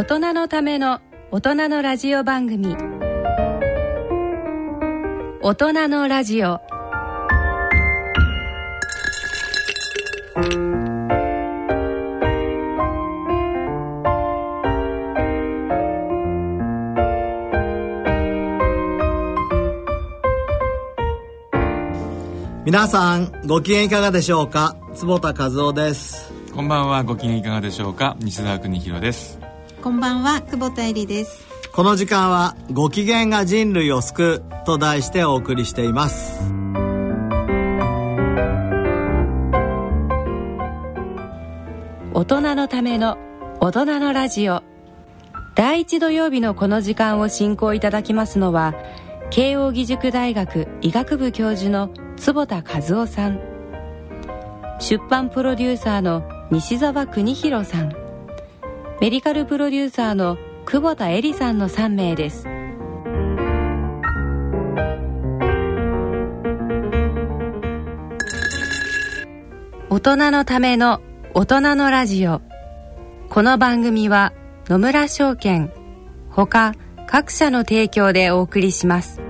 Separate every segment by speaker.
Speaker 1: 大人のための大人のラジオ番組。大人のラジオ。
Speaker 2: 皆さんご機嫌いかがでしょうか？坪田和夫です。
Speaker 3: こんばんは。ご機嫌いかがでしょうか？西澤邦弘です
Speaker 4: こんばんは久保田恵里です。
Speaker 2: この時間はご機嫌が人類を救うと題してお送りしています。
Speaker 1: 大人のための大人のラジオ。第一土曜日のこの時間を進行いただきますのは慶應義塾大学医学部教授の坪田和夫さん。出版プロデューサーの西澤邦弘さんメディカルプロデューサーの久保田恵里さんの3名です。大人のための大人のラジオ。この番組は野村証券ほか各社の提供でお送りします。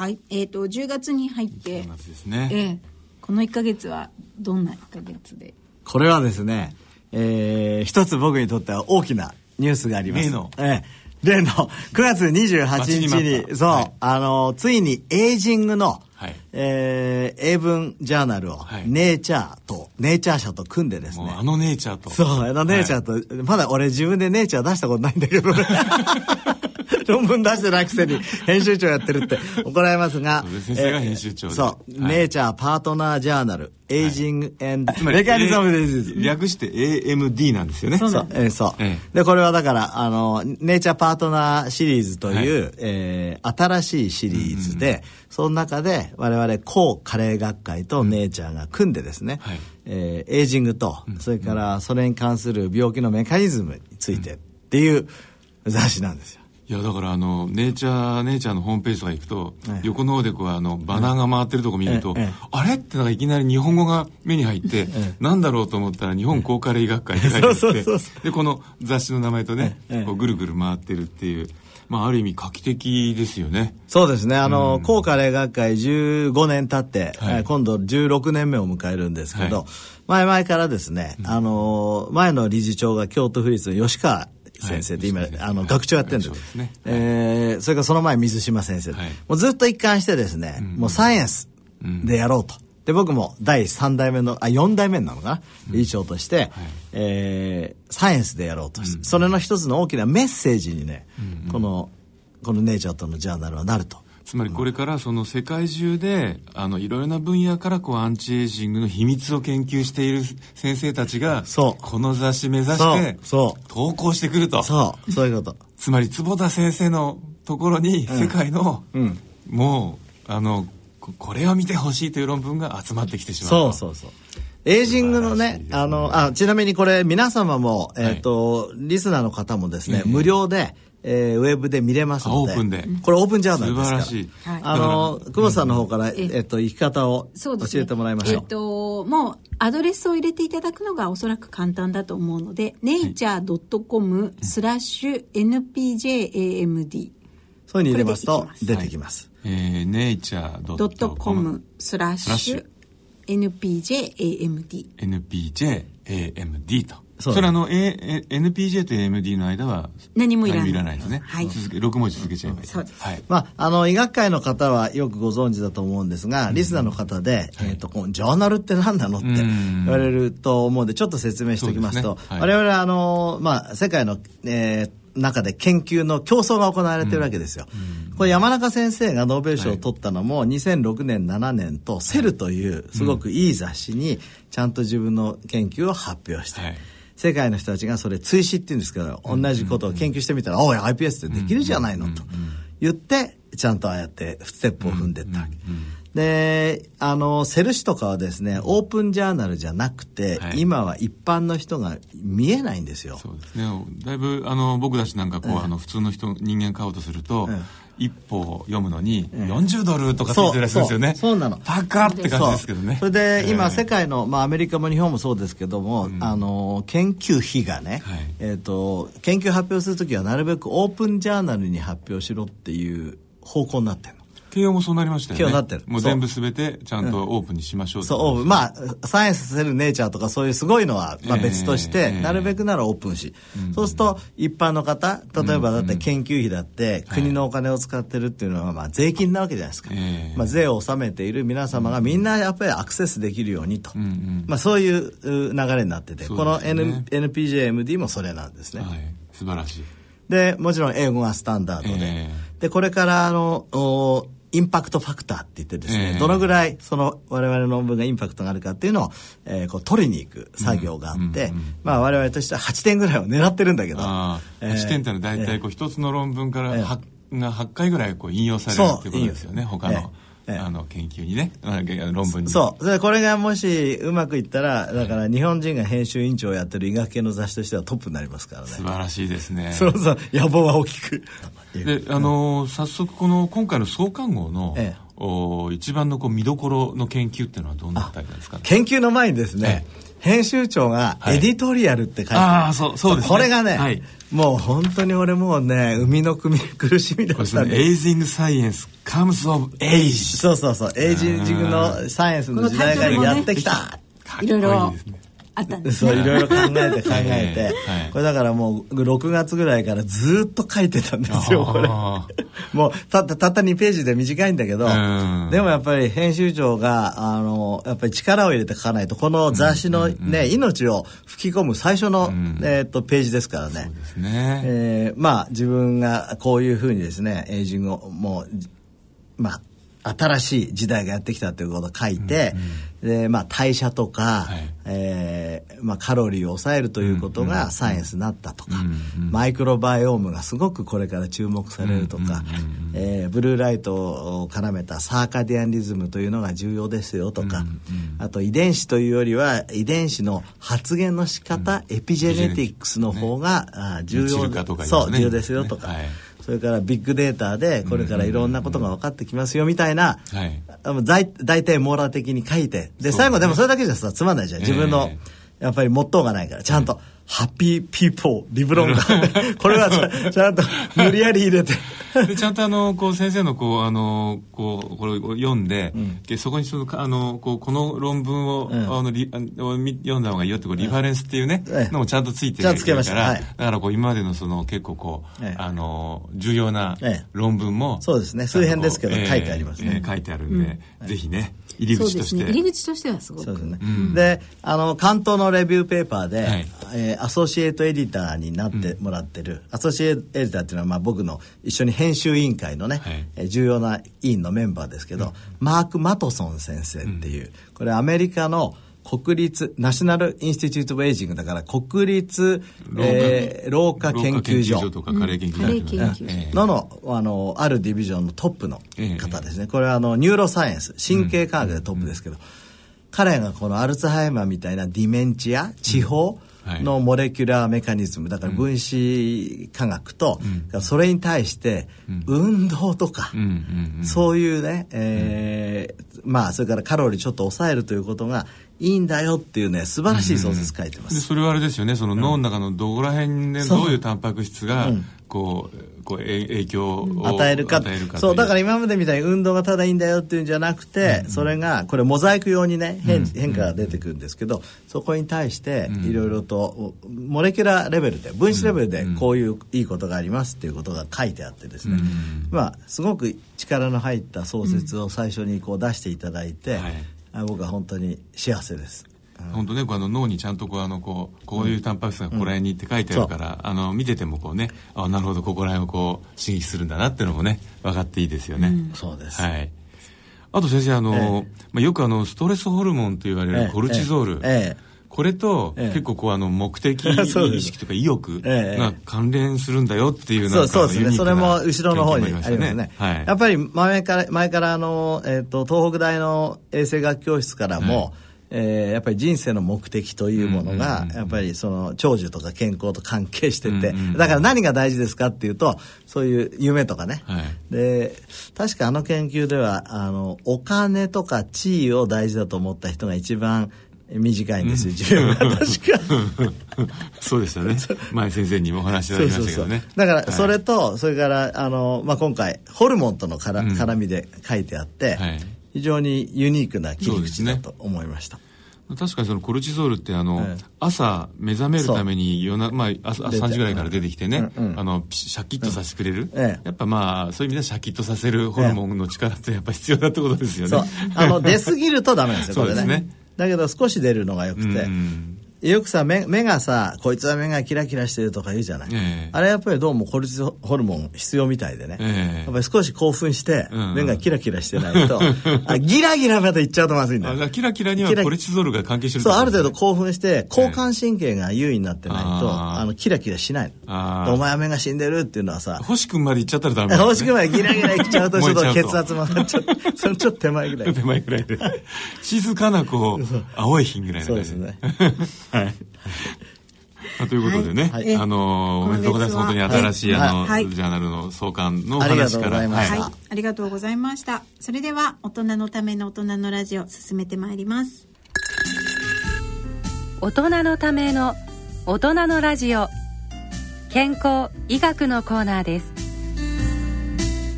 Speaker 4: はい、えっ、ー、と10月に入って、
Speaker 3: ですね。
Speaker 4: えー、この1か月はどんな1か月で？
Speaker 2: これはですね、えー、一つ僕にとっては大きなニュースがあります。
Speaker 3: 例の。
Speaker 2: えー、例の9月28日に、そう、はい、あの、ついにエイジングの、はい、えー、英文ジャーナルを、はい、ネイチャーと、ネイチャー社と組んでですね。
Speaker 3: あのネイチャーと。
Speaker 2: そう、あのネイチャーと、はい、まだ俺自分でネイチャー出したことないんだけどね。論文出してないくせに編集長やってるって怒られますが。
Speaker 3: 先生が編集長
Speaker 2: で。そう。ネイチャーパートナージャーナル、エイジングメカニズムディ
Speaker 3: ズ。略して AMD なんですよね。
Speaker 2: そう。えそう。で、これはだから、あの、ネイチャーパートナーシリーズという、え新しいシリーズで、その中で我々抗加齢学会とネイチャーが組んでですね、はい、えー、エイジングと、それからそれに関する病気のメカニズムについてっていう雑誌なんですよ。
Speaker 3: いやだからあのネイチャーネイチャーのホームページとか行くと、横の方でこうあのバナーが回ってるとこ見ると、あれ？ってなんかいきなり日本語が目に入って、なんだろうと思ったら日本高加齢医学会って書いてあって。でこの雑誌の名前とね、こうぐるぐる回ってるっていう。まあ、ある意味画期的ですよね。
Speaker 2: そうですね。あの、うん、高加齢学会15年経って、はい、今度16年目を迎えるんですけど、はい、前々からですね、うん、あの、前の理事長が京都府立の吉川先生で、今、あの、学長やってるんです。ね、えー、それからその前水島先生、もうずっと一貫してですね、もうサイエンスでやろうと。で、僕も第3代目の、あ、4代目なのかな、理事長として、はい、えー、サイエンスでやろうと。して、それの一つの大きなメッセージにね、この、このネイチャーとのジャーナルはなると。
Speaker 3: つまりこれからその世界中であのいろいろな分野からこうアンチエイジングの秘密を研究している先生たちがこの雑誌目指して投稿してくると。
Speaker 2: そう。そういうこと。
Speaker 3: つまり坪田先生のところに世界の、うん、もうあのこれを見てほしいという論文が集まってきてしまう
Speaker 2: そうそうそうエイジングのね、あの、あ、ちなみにこれ皆様も、えっ、ー、と、はい、リスナーの方もですね、無料で、えー、ウェブで見れますの
Speaker 3: で。オープンで。
Speaker 2: これオープンジャーナルですから。
Speaker 3: 素晴らしい。
Speaker 2: あの、久保さんの方から、えっと、生き方を教えてもらいましょう。
Speaker 4: えっと、もう、アドレスを入れていただくのがおそらく簡単だと思うので、nature.com スラッシュ npjamd。
Speaker 2: そういうに入れますと出てきます。
Speaker 3: はい、えー、ネイチャー
Speaker 4: ドットコムスラッシュ NPJAMD。
Speaker 3: NPJAMD と。そそれあの、A、NPJ と AMD の間は
Speaker 4: 何もいらない
Speaker 3: らないですね。はい。続け、6文字続けちゃえばいい。
Speaker 4: そうです。
Speaker 3: はい。
Speaker 2: まあ、あの、医学会の方はよくご存知だと思うんですが、リスナーの方で、えっ、と、このジョーナルって何なのって言われると思うんで、ちょっと説明しておきますと、我々はあの、まあ、世界の、えー、中で研究の競争が行われてるわけですよ。うん、これ山中先生がノーベル賞を取ったのも2006年7年と「セル」というすごくいい雑誌にちゃんと自分の研究を発表して、はい、世界の人たちがそれ追試っていうんですけど同じことを研究してみたら「おい iPS ってできるじゃないの」と言ってちゃんとああやってステップを踏んでいったわけ。で、あの、セル紙とかはですね、オープンジャーナルじゃなくて、はい、今は一般の人が見えないんですよ。
Speaker 3: そうですね。だいぶ、あの、僕たちなんかこう、あの、普通の人、人間買おうとすると、一歩読むのに40ドルとかついてるらしいですよね。
Speaker 2: そうなの。
Speaker 3: 高って感じですけどね。
Speaker 2: それで今世界の、まあアメリカも日本もそうですけども、あの、研究費がね、えっ、と、研究発表するときはなるべくオープンジャーナルに発表しろっていう方向になってる
Speaker 3: 慶応もそうなりましたよね。慶応
Speaker 2: なってる。
Speaker 3: もう全部すべてちゃんとオープンにしましょう、うん、
Speaker 2: そう、オープン。まあ、サイエンスセルネイチャーとかそういうすごいのは、まあ別として、えー、なるべくならオープンし、えー、そうすると一般の方、例えばだって研究費だって、国のお金を使ってるっていうのは、まあ税金なわけじゃないですか。えー、まあ税を納めている皆様がみんなやっぱりアクセスできるようにと。うんうん、まあそういう流れになってて、ね、この、N、NPJMD もそれなんですね。はい。
Speaker 3: 素晴らしい。
Speaker 2: で、もちろん英語がスタンダードで。で、これからあの、おインパクトファクターって言ってですね、えー、どのぐらいその我々の論文がインパクトがあるかっていうのを、えー、こう取りに行く作業があって、うんうんうん、まあ我々としては8点ぐらいを狙ってるんだけど。
Speaker 3: えー、8点ってのは大体こう一つの論文から 8,、えー、が8回ぐらいこう引用されるっていうことですよね、他の。えーあの研究にね論文に。
Speaker 2: そう。それこれがもしうまくいったらだから日本人が編集委員長をやってる医学系の雑誌としてはトップになりますからね。
Speaker 3: 素晴らしいですね。
Speaker 2: そうそう。野望は大きく。
Speaker 3: であの早速この今回の創刊号の、ええ。お一番のこう見どころの研究っていうのはどんなタイプですか、ね、
Speaker 2: 研究の前にですね、ええ、編集長がエディトリアルって書いてああ
Speaker 3: そうそうです、
Speaker 2: ね、これがね、はい、もう本当に俺もうね生みの苦しみだったん
Speaker 3: で。 Aging Science Comes of Age。
Speaker 2: そうそうそう。エイジングのサイエンスの時代がやってきた、
Speaker 4: いろいろあったんです、
Speaker 2: ね、そういろいろ考えて考えて、はい、これだからもう6月ぐらいからずっと書いてたんですよこれ。もうたったたった2ページで短いんだけどでもやっぱり編集長があのやっぱり力を入れて書かないとこの雑誌のね、うんうん、命を吹き込む最初の、うん、えー、っとページですからね。ね、えー、まあ自分がこういうふうにですねエイジングをもうまあ新しい時代がやってきたということを書いて、うんうん、でまあ、代謝とか、はい、えー、まあ、カロリーを抑えるということがサイエンスになったとか、うんうん、マイクロバイオームがすごくこれから注目されるとか、うんうん、えー、ブルーライトを絡めたサーカディアンリズムというのが重要ですよとか、うんうん、あと遺伝子というよりは遺伝子の発現の仕方、エピジェネティックスの方が、ね、重要、ね、そう重要ですよとか。はいそれからビッグデータでこれからいろんなことが分かってきますよみたいな、はい、大体網羅的に書いて。で最後でもそれだけじゃさつまんないじゃん。自分の、やっぱりモットーがないからちゃんとハッピーピーポーリブロンが。これはちゃんと無理やり入れて。
Speaker 3: でちゃんとあのこう先生のこうあのこうこれを読んで、うん、そこにそのあのこうこの論文を、うん、あのリ読んだ方がいいよってこうリファレンスっていうね、うん、のもちゃんとついてるから、はい、だからこう今までのその結構こう、ええ、あの重要な論文も、
Speaker 2: そうですね。数編ですけど、書いてありますね、
Speaker 3: えー、書いてあるんで、ぜひね入り口として、ね、
Speaker 4: 入り口としてはすごく。そうですね、
Speaker 2: であの関東のレビューペーパーで、はい。えー、 associate editor になってもらってる、うん、 associate editor っていうのはまあ僕の一緒に編集委員会のね、はい、重要な委員のメンバーですけど、うん、マーク・マトソン先生っていう、うん、これアメリカの国立 National Institute of Aging だから国立老,、えー、老化研究所。
Speaker 3: とか加齢研究
Speaker 2: 所。ののあのある division のトップの方ですね、これはあの neuroscience 神経科学でトップですけど、彼がこのアルツハイマーみたいなディメンチア地方、の molecular mechanism。だから分子科学と、うん、それに対して運動とか、うん、そういうね、えー、まあそれからカロリーちょっと抑えるということがいいんだよっていうね素晴らしい小説書いてます、
Speaker 3: それはあれですよね。その脳の中のどこら辺でどういうタンパク質がこうこう影響を
Speaker 2: 与えるかそうだから今までみたいに運動がただいいんだよっていうんじゃなくて、うん、それがこれモザイク用にね変,、変化が出てくるんですけど、そこに対していろいろとモレキュラーレベルで分子レベルでこういういいことがありますっていうことが書いてあってですね、まあすごく力の入った創設を最初にこう出していただいて、はい、僕は本当に幸せです。
Speaker 3: 本当ねこうあの脳にちゃんとこうあのこうこういうタンパク質がここら辺にって書いてあるから、うん、あの見ててもこうねあなるほどここら辺をこう刺激するんだなっていうのもね分かっていいですよね、
Speaker 2: うん、そうです。
Speaker 3: はい。あと先生あの、ええ、まあ、よくあのストレスホルモンと言われるコルチゾール、え、これと結構こうあの目的 意識とか意欲が関連するんだよっていう
Speaker 2: そうそうですね。それも後ろの方にありますね、はい、やっぱり前から前からあの、えーと、と東北大の衛生学教室からも、はいえー、やっぱり人生の目的というものが、やっぱりその長寿とか健康と関係してて、だから何が大事ですかっていうとそういう夢とかね、はい、で確かあの研究ではあのお金とか地位を大事だと思った人が一番短いんですよ、寿命が確か。
Speaker 3: そうでしたね。前先生にもお話しいただきましたけどね。
Speaker 2: だからそれと、はい、それからあの、まあ、今回ホルモンとのから、絡みで書いてあって、はい非常にユニークな切り口だと思いました。
Speaker 3: 確かにそのコルチゾールってあの、ええ、朝目覚めるために夜な、まあ、朝3時ぐらいから出てきてね、うんうん、あのシャキッとさせてくれる、え、やっぱまあそういう意味ではシャキッとさせるホルモンの力ってやっぱ必要だってことですよね。
Speaker 2: あの出過ぎるとダメなんですよ これね。ねだけど少し出るのがよくて。うんよくさ目目がさこいつは目がキラキラしてるとか言うじゃない、えー、あれやっぱりどうもコルチホルモン必要みたいでね、えー、やっぱり少し興奮して、目がキラキラしてないとあギラギラまでいっちゃうとまずいんだ
Speaker 3: よ。キラキラにはコルチゾールが関係してる、
Speaker 2: ね、そうある程度興奮して交感神経が優位になってないと、えー、あのキラキラしない。お前は目が死んでるっていうのはさ
Speaker 3: 星君までいっちゃったらダメ、ね、
Speaker 2: 星君までギラギラいっちゃうとちょっと血圧もちょっと そのちょっと手前ぐらい
Speaker 3: 手前ぐらいで。静かなこう 青い日ぐらいの
Speaker 2: そうですね
Speaker 3: はい。まあ、ということでね、はい、あのおめでとうございます。本当に新しい、あの、はい、ジャーナルの創刊の話から。はい、
Speaker 4: ありがとうございました。それでは大人のための大人のラジオ進めてまいります。
Speaker 1: 大人のための大人のラジオ。健康医学のコーナーです。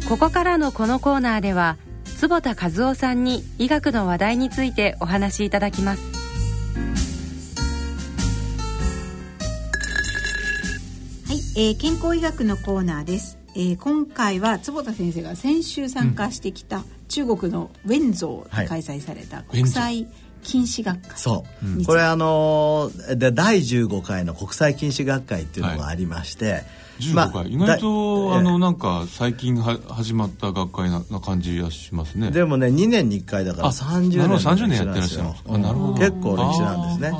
Speaker 1: ここからのこのコーナーでは坪田和夫さんに医学の話題についてお話しいただきます
Speaker 4: えー、健康医学のコーナーです、えー、今回は坪田先生が先週参加してきた中国のウェンゾーで開催された国際禁止学会、
Speaker 2: そう、うん、これあので第15回の国際禁止学会っていうのがありまして、はい
Speaker 3: 15回、まあ、意外とあのなんか最近は始まった学会なな感じがしますね。
Speaker 2: でもね2年に1回だから30年の
Speaker 3: 歴史年やってらっしゃる
Speaker 2: うん、なるほど。結構歴史なんですね。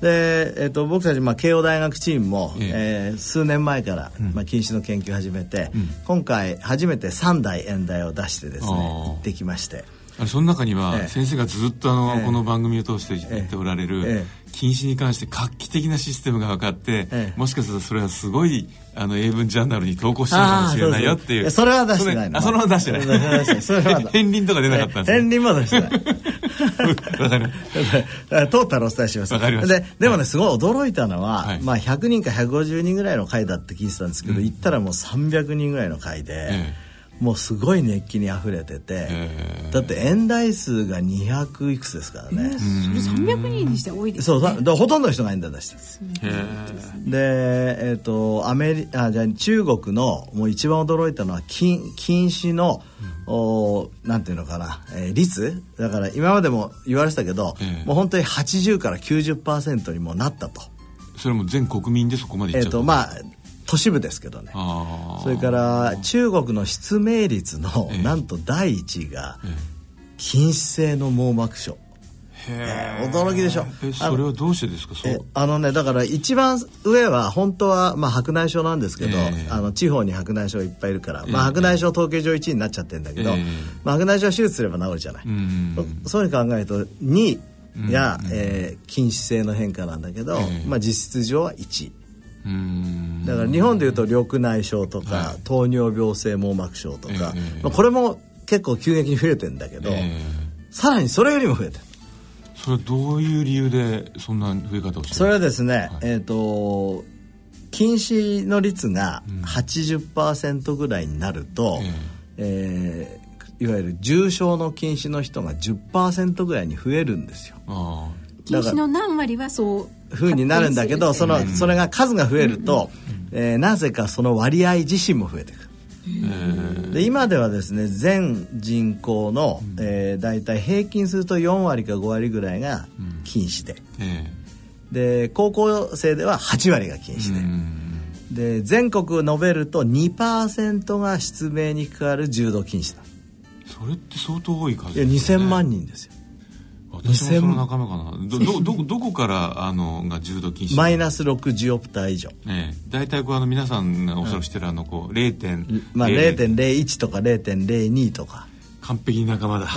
Speaker 2: で、えーと、僕たち、まあ、慶応大学チームも、ええ。ー、数年前から、まあ、禁止の研究を始めて、うん、今回初めて3代演題を出してですね行ってきまして
Speaker 3: その中には、先生がずっとあの、この番組を通して言っておられる、禁止に関して画期的なシステムが分かって、もしかするとそれはすごいあの英文ジャーナルに投稿してるかもしれないよっていう。
Speaker 2: それは出してない。
Speaker 3: のあそれは出してない。片鱗とか出なかったんです
Speaker 2: 片鱗も出してないわかるトータルお伝えします。ででもねすごい驚いたのは、はい、まあ100人か150人ぐらいの会だって聞いてたんですけど、うん、行ったらもう300人ぐらいの会で、ええもうすごい熱気にあふれててだって演台数が200いくつですからね、え
Speaker 4: ー、それ300人にして多いです、
Speaker 2: ね、そうだほとんどの人が演台出してでえっ、ー、とアメリあじゃ中国のもう一番驚いたのは禁禁止の、うん、おなんていうのかな、えー、率。だから今までも言われてたけど、えー、もう本当に80から90%にもなったと。
Speaker 3: それも全国民でそこまでいっちゃうえっ、ー、と
Speaker 2: まあ都市部ですけどね。それから中国の失明率の、なんと第一位が禁止性の網膜症えー、驚きでしょ。
Speaker 3: えそれはどうしてですか？
Speaker 2: あのねだから一番上は本当は、まあ、白内障なんですけど、えー、あの地方に白内障いっぱいいるから、まあ、白内障統計上1位になっちゃってるんだけど、えー、まあ、白内障手術すれば治るじゃない、うそういうふうに考えると2位が、うん、えー、近視性の変化なんだけど、まあ、実質上は1位だから日本でいうと緑内障とか、はい、糖尿病性網膜症とか、えー、まあ、これも結構急激に増えてんだけど、えー、さらにそれよりも増えてる
Speaker 3: それはどういう理由でそんな増え方をして
Speaker 2: それはですね、はい、えっ、ー、と禁止の率が80%ぐらいになると、うん、えー、いわゆる重症の禁止の人が10%ぐらいに増えるんですよ。
Speaker 4: 禁止の何割はそう
Speaker 2: ふうになるんだけどそのそれが数が増えると、うん、えー、なぜかその割合自身も増えてくる。で今ではですね全人口の、えー、大体平均すると4割か5割ぐらいが禁止で、で高校生では8割が禁止で、で全国述べると2%が失明に関わる重度禁止だ。
Speaker 3: それって相当多い数
Speaker 2: です、ね、いや2000万人ですよ
Speaker 3: 私も仲間かな。どどど どこからあのが重度禁止
Speaker 2: マイナス60オプター以上、
Speaker 3: ええ、大体こうあの皆さんがおそらくしてるあのこう0点、
Speaker 2: まあ、0.01とか0.02とか。
Speaker 3: 完璧仲間だ、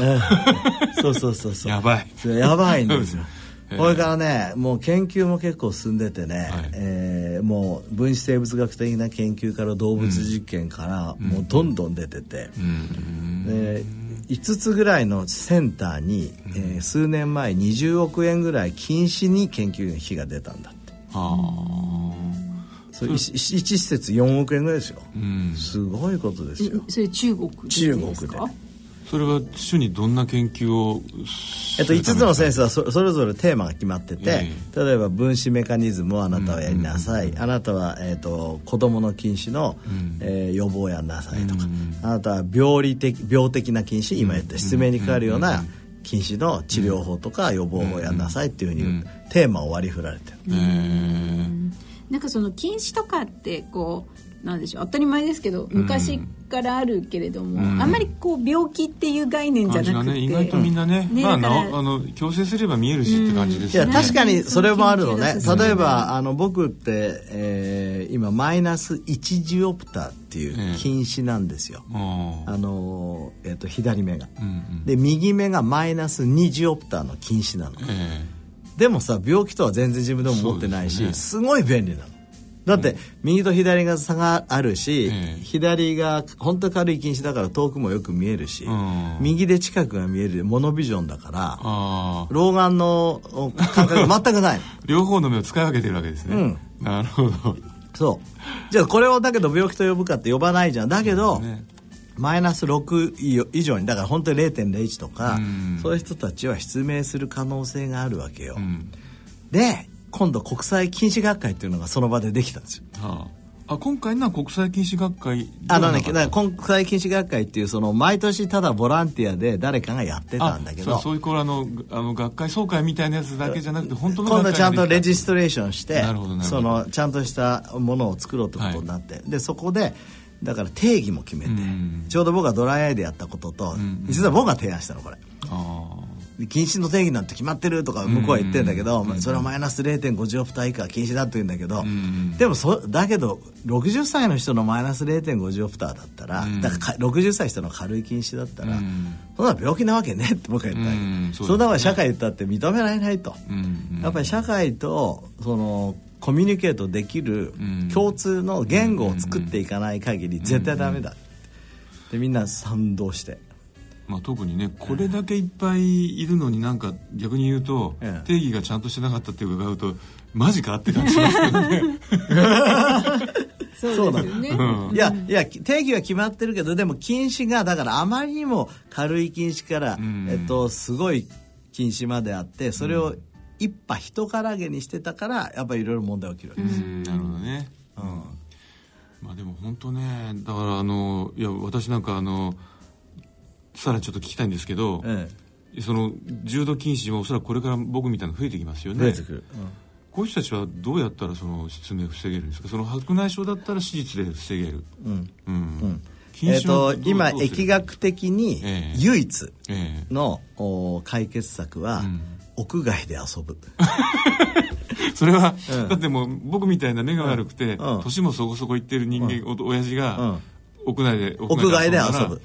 Speaker 2: そうそうそうそう。
Speaker 3: やばい。
Speaker 2: やばいんですよ。これからねもう研究も結構進んでてね、はい、えー、もう分子生物学的な研究から動物実験から、もうどんどん出てて、うん、で5つぐらいのセンターに、うん、えー、数年前20億円ぐらい禁止に研究費が出たんだって。はあ。それ一施設4億円ぐらいですよ、うん、すごいことですよ。
Speaker 4: それ中国
Speaker 2: 中国で
Speaker 3: それは主にどんな研究を
Speaker 2: えっと、5つの先生はそれぞれテーマが決まってて、えー、例えば分子メカニズムをあなたはやりなさい、うんうん、あなたは、えーと、子どもの近視の、うん、えー、予防やんなさいとか、うん、あなたは病理的病的な近視今言った失明にかかるような近視の治療法とか予防法やんなさいっていうふうにテーマを割り振られてる。
Speaker 4: なんかその近視とかってこうなんでしょう。当たり前ですけど昔からあるけれども、うん、あんまりこう病気っていう概念じゃなくて、ね、
Speaker 3: 意外とみんなね。ね、まあ、あの矯正すれば見えるしって感じです
Speaker 2: よね、いや確かにそれもあるのね。例えばあの僕って、えー、今マイナス1ジオプターっていう近視なんですよ、えー、あの、えーと、左目が、うんうん、で右目がマイナス2ジオプターの近視なの、えー、でもさ病気とは全然自分でも思ってないしす、ね,、すごい便利なのだって右と左が差があるし、うん、左が本当軽い近視だから遠くもよく見えるし、うん、右で近くが見えるモノビジョンだから老眼の感覚が全くない。
Speaker 3: 両方の目を使い分けてるわけですね、うん、なるほど。
Speaker 2: そう。じゃあこれをだけど病気と呼ぶかって呼ばないじゃん。だけど、ね、マイナス6以上にだから本当に0.01とか、そういう人たちは失明する可能性があるわけよ、で今度国際禁止学会っていうのがその場でできたんですよ。は
Speaker 3: あ、あ今回のは国際禁止学会
Speaker 2: あのね国際禁止学会っていうその毎年ただボランティアで誰かがやってたんだけど。
Speaker 3: そういうこれあのあの学会総会みたいなやつだけじゃなくて本当の
Speaker 2: 今度ちゃんとレジストレーションしてそのちゃんとしたものを作ろうってことになって、はい、でそこでだから定義も決めて、ちょうど僕がドライアイでやったことと、実は僕が提案したのこれ。あ禁止の定義なんて決まってるとか向こうは言ってるんだけど、それはマイナス0.5ジオプター以下禁止だと言うんだけど、でもそだけど60歳の人のマイナス0.5ジオプターだったら、だから60歳人の軽い禁止だったら、そんな病気なわけねって僕は言ったんそんなもん社会言ったって認められないと、やっぱり社会とそのコミュニケートできる共通の言語を作っていかない限り絶対ダメだでみんな賛同して
Speaker 3: まあ、特にねこれだけいっぱいいるのになんか逆に言うと、ええ、定義がちゃんとしてなかったって伺うとマジかって感じしますけどね。
Speaker 4: そうですよね、
Speaker 2: うん、いやいや定義は決まってるけどでも禁止がだからあまりにも軽い禁止から、うん、えっと、すごい禁止まであってそれを一派人からげにしてたからやっぱりいろいろ問題起きるわけです、
Speaker 3: なるほどね、うん。まあ、でも本当ねだからあのいや私なんかあのさらにちょっと聞きたいんですけど、ええ、その重度禁止もおそらくこれから僕みたいなの増えてきますよね。増えてくる、うん。こういう人たちはどうやったらその失明を防げるんですか？その白内障だったら手術で防げる、うん。うん、
Speaker 2: えーと、今疫学的に唯一の、えー、解決策は、うん、屋外で遊ぶ。
Speaker 3: それは、うん、だってもう僕みたいな目が悪くて、うん、年もそこそこいってる人間、うん、親父が、屋内で
Speaker 2: 屋外で遊ぶ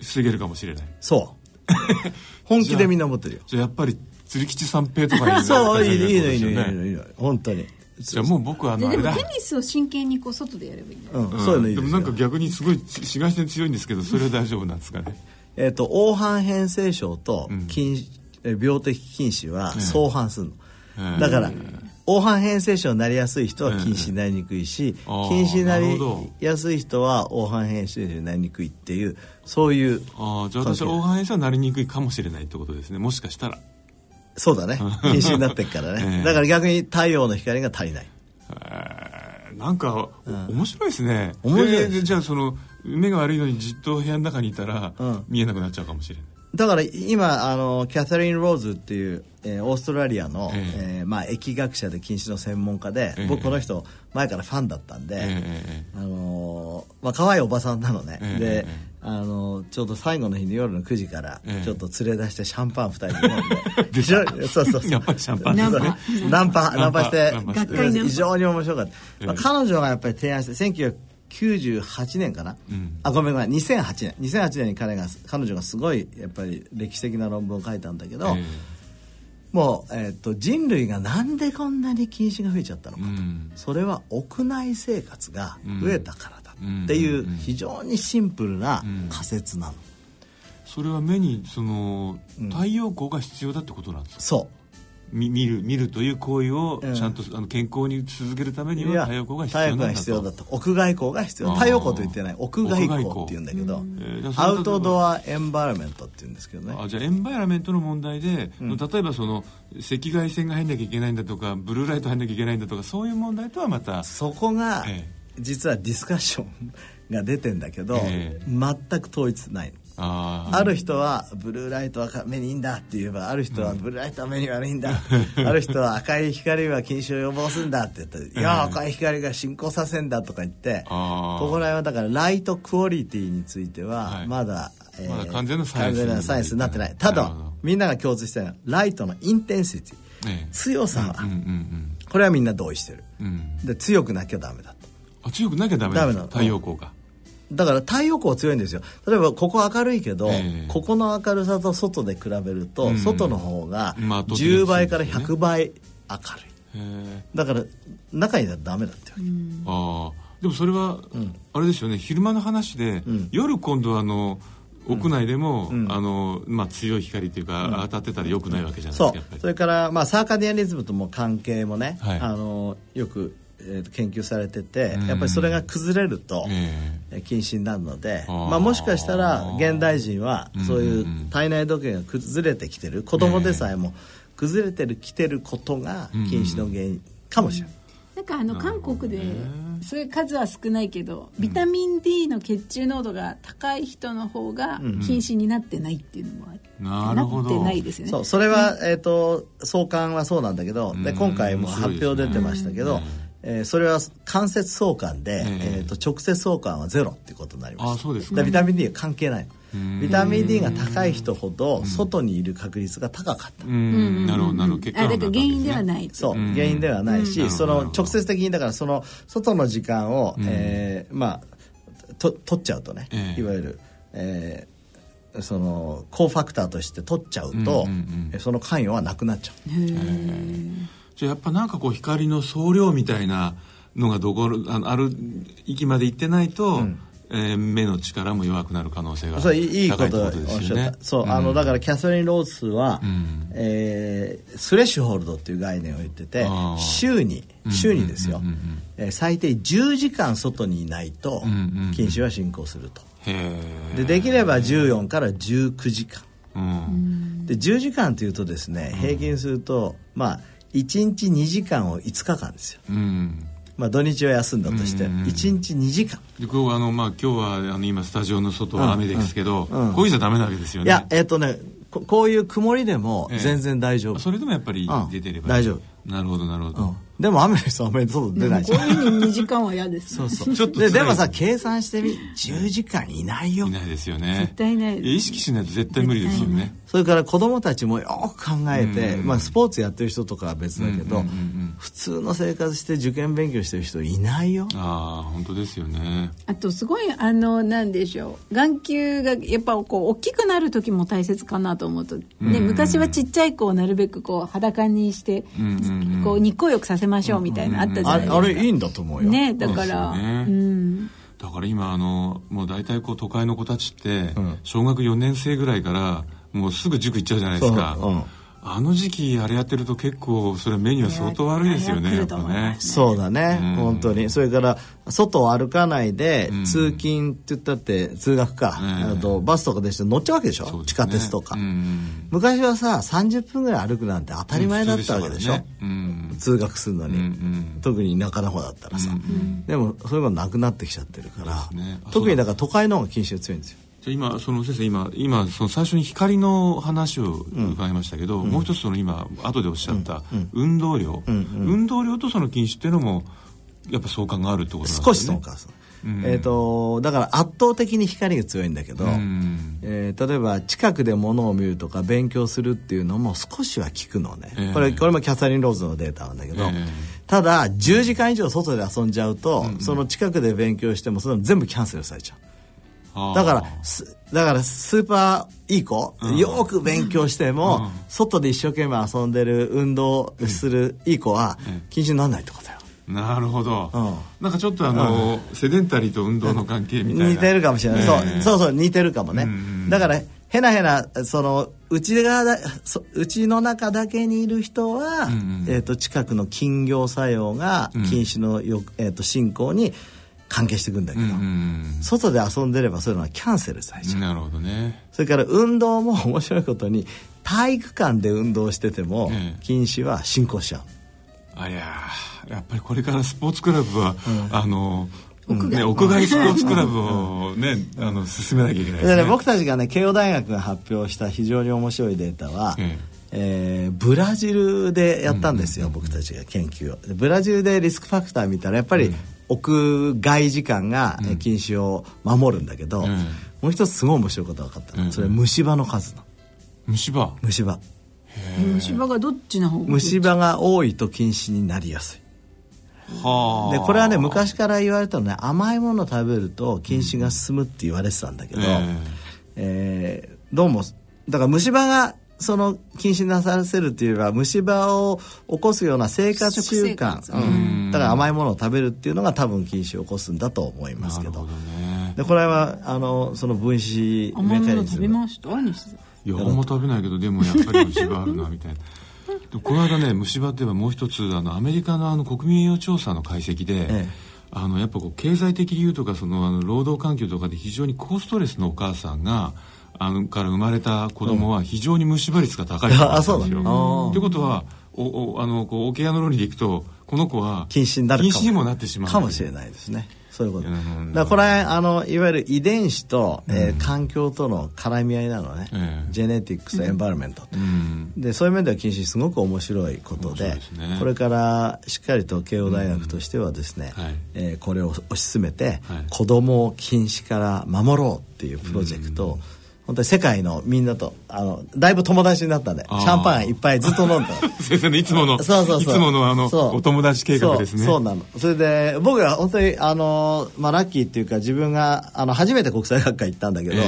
Speaker 3: 防げるかもしれない。
Speaker 2: そう。本気でみんな思ってるよ。
Speaker 3: じゃあやっぱり釣り吉三平とかい
Speaker 2: い そういいのいいのいいのいいのいいの。本当に。
Speaker 3: じゃあもう僕はあのあれだ。
Speaker 4: テニスを真剣にこう外でやればいいんだよ、
Speaker 2: うん、そういうのいい
Speaker 3: でもなんか逆にすごい紫外線強いんですけどそれは大丈夫なんですかね？
Speaker 2: えっと黄斑変性症と禁、うん、病的近視は相反するの、だから黄斑変性症になりやすい人は近視になりにくいし、えー、近視になりやすい人は黄斑変性症になりにくいっていうそういう
Speaker 3: ああじゃあ私は黄斑変性はなりにくいかもしれないってことですねもしかしたら
Speaker 2: そうだね近視になってっからね、えー、だから逆に太陽の光が足りない
Speaker 3: えー、なんか、うん、面白いですね面白いえー、じゃあその目が悪いのにじっと部屋の中にいたら、うん、見えなくなっちゃうかもしれない
Speaker 2: だから今あのキャサリン・ローズっていう、えー、オーストラリアの、えー、えー、まあ、疫学者で近視の専門家で、えー、僕この人前からファンだったんで、えー、あのー、まあ可愛いおばさんなのね、で、あのちょうど最後の日の夜の9時からちょっと連れ出してシャンパン2人で飲んで。そうそうそう。
Speaker 3: やっぱりシャン。パン。
Speaker 4: ナン
Speaker 2: パナンパナンパして。非常に面白かった、まあ、彼女がやっぱり提案して1998年かな、うん、あごめんごめん。2008年。2008年に彼が彼女がすごいやっぱり歴史的な論文を書いたんだけど、えー、もう、えーと、人類がなんでこんなに近視が増えちゃったのかと、うん、それは屋内生活が増えたからだ。っていう非常にシンプルな仮説なの、
Speaker 3: それは目にその太陽光が必要だってことなんですか、
Speaker 2: そう
Speaker 3: 見見る見るという行為をちゃんと、あの健康に続けるためには太陽光が必要なんだと。必要だと。
Speaker 2: 屋外光が必要。太陽光と言ってない。屋外光って言うんだけど、えー、アウトドアエンバイラメントって言うんですけどね。
Speaker 3: あじゃあエンバイラメントの問題で、うん、例えばその赤外線が入んなきゃいけないんだとかブルーライト入んなきゃいけないんだとかそういう問題とはまた
Speaker 2: そこが、えー、実はディスカッションが出てんだけど、えー、全く統一ないある人はブルーライトは目にいいんだって言えばある人はブルーライトは目に悪いんだ、うん、ある人は赤い光は近視を予防するんだって言ったら、いや赤い光が進行させんだとか言ってここら辺はだからライトクオリティについてはまだ、は
Speaker 3: いえー、まだ完全なサイ
Speaker 2: エンスになってない。ただみんなが共通してるのはライトのインテンシティ、ええ、強さは、うんうんうん、これはみんな同意してる、うん、で強くなきゃダメだと。
Speaker 3: あ強くなきゃダメだ太陽光が
Speaker 2: だから太陽光強いんですよ。例えばここ明るいけど、えー、ここの明るさと外で比べると、うん、外の方が10倍から100倍明るい、ね、だから中にいたらダメだってわけ、うん、
Speaker 3: ああ。でもそれは、うん、あれですよね。昼間の話で、夜今度あの屋内でも、あのまあ、強い光というか、当たってたらよくないわけじゃないですか
Speaker 2: それから、まあ、サーカディアンリズムとも関係もね、はい、あのよくえ研究されてて、やっぱりそれが崩れると、えー、禁止になるのでまあ、もしかしたら現代人はそういう体内時計が崩れてきてる子供でさえも崩れてるきてることが禁止の原因かもしれない。
Speaker 4: なんかあの韓国でそういう数は少ないけどビタミン D の血中濃度が高い人の方が禁止になってないっていうのも
Speaker 3: なるほど。
Speaker 4: なってないですよね。
Speaker 2: そうそれは、えーと、相関はそうなんだけどで今回も発表出てましたけど、えー、それは間接相関で、えー、えーと直接相関はゼロっていうことになります。
Speaker 3: あそうですか。
Speaker 2: ビタミン D は関係ない。ビタミン D が高い人ほど外にいる確率が高かった。
Speaker 3: なるほどなるほど。結
Speaker 4: 果、ね、だから原因ではない
Speaker 2: そう原因ではないしその直接的にだからその外の時間を、えー、まあと取っちゃうとね、いわゆる、えー、その高ファクターとして取っちゃうと、うんうん、その関与はなくなっちゃう。
Speaker 3: じゃあやっぱなんかこう光の総量みたいなのがどこあある域まで行ってないと、うん、えー、目の力も弱くなる可能性が高いいいことおっしゃった。
Speaker 2: そう、うん、あのだからキャサリン・ロースは、うん、えー、スレッシュホールドっていう概念を言ってて週に週にですよ、えー、最低10時間外にいないと近視は進行すると、でできれば14から19時間、うん、で10時間というとですね平均すると、まあ1日2時間を5日間ですよ、うん。まあ、土日は休んだとして、うんうん、1日2時間。
Speaker 3: でこうあの、まあ、今日はあの今スタジオの外は雨ですけど、うん。うん、こういうじゃダメなわけですよね。
Speaker 2: いやえっ、ー、とねここういう曇りでも全然大丈夫、え
Speaker 3: それでもやっぱり出てれば、
Speaker 2: 大丈夫。
Speaker 3: なるほどなるほど、
Speaker 2: でも雨の人はあんまり外出ない
Speaker 4: じゃん。こういうふうに2時間は嫌です、
Speaker 2: そうそう。ちょっとででもさ、計算してみ、10時間いないよ。
Speaker 3: いないですよね。
Speaker 4: 絶対いない。
Speaker 3: 意識しないと絶対無理ですよね。
Speaker 2: それから子供たちもよく考えて、まあスポーツやってる人とかは別だけど、普通の生活して受験勉強してる人いないよ。
Speaker 3: ああ、本当ですよね。
Speaker 4: あとすごい、あの、なんでしょう。眼球がやっぱこう、大きくなる時も大切かなと思うと、ね、昔はちっちゃい子をなるべくこう、裸にして、こう、日光浴させましょうみたいな、ったじゃないですか。
Speaker 2: あれいいんだと思うよ。
Speaker 4: ねだから、ね、うん、
Speaker 3: だから今あのもう大体こう都会の子たちって、小学4年生ぐらいからもうすぐ塾行っちゃうじゃないですか、あの時期あれやってると結構それ目には相当悪いですよねやっぱね。
Speaker 2: そうだね、うん、本当に。それから外を歩かないで、通勤って言ったって通学か、うん、とバスとかでして乗っちゃうわけでしょ、ね、地下鉄とか、うん、昔はさ30分ぐらい歩くなんて当たり前だったわけでしょ、ね、通学するのに、特に田舎の方だったらさ、でもそういうのなくなってきちゃってるから、ね、特にだから都会の方が禁止が強いんですよ
Speaker 3: じゃ今その先生今今その最初に光の話を伺いましたけど、うん、もう一つその今後でおっしゃった運動量、うん。うん、運動量とその禁止っていうのもやっぱ相関があるってことなんですね。
Speaker 2: 少し相関えーと、だから圧倒的に光が強いんだけど、えー、例えば近くで物を見るとか勉強するっていうのも少しは効くのね、えー、これこれもキャサリン・ローズのデータなんだけど、えー、ただ10時間以上外で遊んじゃうと、うん。うん、その近くで勉強してもそれ全部キャンセルされちゃう。だからだからスーパーいい子、うん、よく勉強しても、うん、外で一生懸命遊んでる運動するいい子は禁止にならないってことだよ。
Speaker 3: なるほど、うん、なんかちょっとあの、うん、セデンタリーと運動の関係みたいな。
Speaker 2: 似てるかもしれない、そうそうそう似てるかもね、うんうん、だからへなへなその内側内の中だけにいる人は、うんうん、えーと、近くの金魚作用が禁止のよ、えーと進行に関係していくんだけど、うんうん、外で遊んでればそういうのはキャンセルされちゃう。
Speaker 3: なるほどね。
Speaker 2: それから運動も面白いことに体育館で運動してても禁止は進行しちゃう、
Speaker 3: あいややっぱりこれからスポーツクラブは、うん、あの屋外,、屋外スポーツクラブをね、あの進めなきゃいけないですね、
Speaker 2: ね僕たちがね慶応大学が発表した非常に面白いデータは、ええ。ー、ブラジルでやったんですよ、うん、僕たちが研究を。ブラジルでリスクファクター見たらやっぱり屋外時間が禁止を守るんだけど、うん、もう一つすごい面白いことが分かった、うん、それ虫歯の数の。
Speaker 3: 虫歯？
Speaker 2: 虫歯。
Speaker 4: 虫歯がどっちの方
Speaker 2: 虫歯が多いと禁止になりやすい。はでこれはね昔から言われたのね甘いものを食べると禁止が進むって言われてたんだけど、うん、えー、どうもだから虫歯がその禁止なさせるっていうのは虫歯を起こすような生活習慣、うん、だから甘いものを食べるっていうのが多分禁止を起こすんだと思いますけど、ね、でこれはあのその分子
Speaker 4: メカニズム食べました？
Speaker 3: いやあんま食べないけどでもやっぱり虫歯あるなみたいな。この間ね虫歯って言えばもう一つあのアメリカのあの国民栄養調査の解析で、ええ、あのやっぱこう経済的理由とかそのあの労働環境とかで非常に高ストレスのお母さんがあのから生まれた子供は非常に虫歯率が高いんですよ。ということはおおあのこう桶屋の論理でいくとこの子は
Speaker 2: 禁止になる
Speaker 3: 禁止にもなってしまう
Speaker 2: かもしれないですね。そういうこと。だからこれあのいわゆる遺伝子と、えー、環境との絡み合いなのね。ジェネティックスエンバイロメント。でそういう面では禁止すごく面白いことで、ね、これからしっかりと慶応大学としてはですね、はい、えー、これを推し進めて、はい、子供を禁止から守ろうっていうプロジェクトを、本当に世界のみんなとあのだいぶ友達になったんでシャンパンいっぱいずっと飲んだ
Speaker 3: 先生のいつものそうそうそう。いつものあのお友達計画ですね。
Speaker 2: そうなの。それで僕は本当にあの、まあ、ラッキーっていうか自分があの初めて国際学会行ったんだけど、えー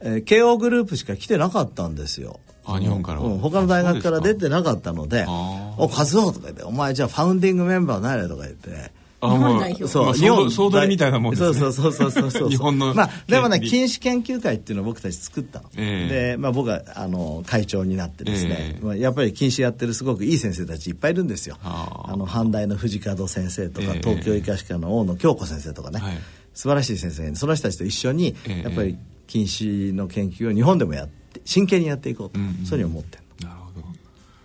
Speaker 2: えー、慶応グループしか来てなかったんですよ。
Speaker 3: あ日本から、う
Speaker 2: ん、他の大学から出てなかったので「お和夫」とか言って「お前じゃあファウンディングメンバーなれ」とか言って
Speaker 4: 日本代表。
Speaker 3: そう日本総代みたいなもんです
Speaker 2: ね。そうそうそうそうそう。日本のまあでもね禁止研究会っていうのを僕たち作ったの、えー、で、まあ、僕はあの会長になってですね、えー、まあ、やっぱり禁止やってるすごくいい先生たちいっぱいいるんですよ。あ。の阪大の藤門先生とか、えー、東京医科歯科の大野京子先生とかね、はい、素晴らしい先生その人たちと一緒にやっぱり禁止の研究を日本でもやって真剣にやっていこうと、うんうん、そういうふうに思ってる
Speaker 3: なるほど。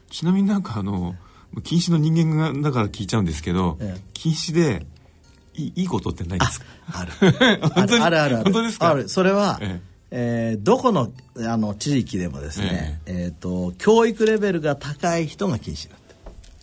Speaker 3: ちなみになんかあの禁止の人間がだから聞いちゃうんですけど、ええ、禁止でいいいいことってないですか？
Speaker 2: あ る。あるあるある
Speaker 3: 本当ですか？
Speaker 2: ある。それは、ええ。えー、どこのあの地域でもですね、ええ。えー、と教育レベルが高い人が禁止になって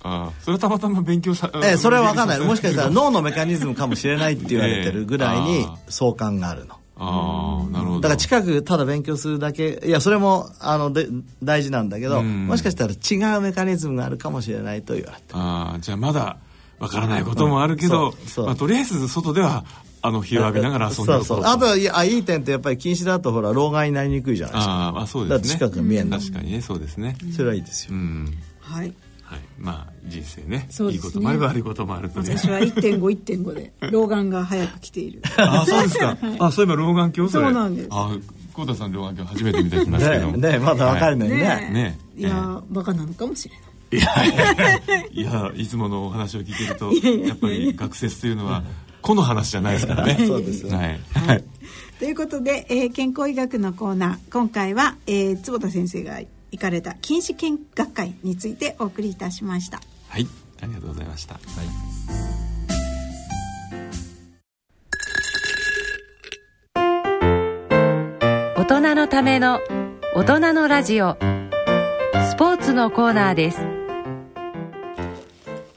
Speaker 3: ああそれはたまたま勉強さ
Speaker 2: ええそれは分かんない。もしかしたら脳のメカニズムかもしれないって言われてるぐらいに 相関があるの。
Speaker 3: ああなるほど。
Speaker 2: だから近くただ勉強するだけいやそれもあので大事なんだけど、もしかしたら違うメカニズムがあるかもしれないと言われて
Speaker 3: ああじゃあまだわからないこともあるけど、まあ、とりあえず外ではあの日を浴びながら遊んでる
Speaker 2: そうそう。あといやいい点ってやっぱり禁止だとほら老眼になりにくいじゃないですか。
Speaker 3: ああまあそうですね。
Speaker 2: 近くが見えない
Speaker 3: 確かにねそうですね。
Speaker 2: それはいいですよ、う
Speaker 4: ん、はい
Speaker 3: はい、まあ人生ね、ね、いいこともあれば悪いこともあるとね
Speaker 4: 私は1.51.5で 老眼が早く来ている。
Speaker 3: あそうですか、はい、あそういえば老眼鏡
Speaker 4: そうなんです。
Speaker 3: あ久保田さん両脇を初めて見た気ますけど。
Speaker 2: ねねまだ若いのにね,、
Speaker 3: ね
Speaker 4: いや、バカなのかもしれない。
Speaker 3: いやいやいやいつものお話を聞けるとやっぱり学説というのは個の話じゃないですからね。
Speaker 2: そうですよ
Speaker 3: はい、はい。
Speaker 4: ということで、えー健康医学のコーナー。今回は、えー坪田先生が行かれた近視見学会についてお送りいたしました。
Speaker 3: はい、ありがとうございました。
Speaker 1: 大人のための大人のラジオ。スポーツのコーナーです。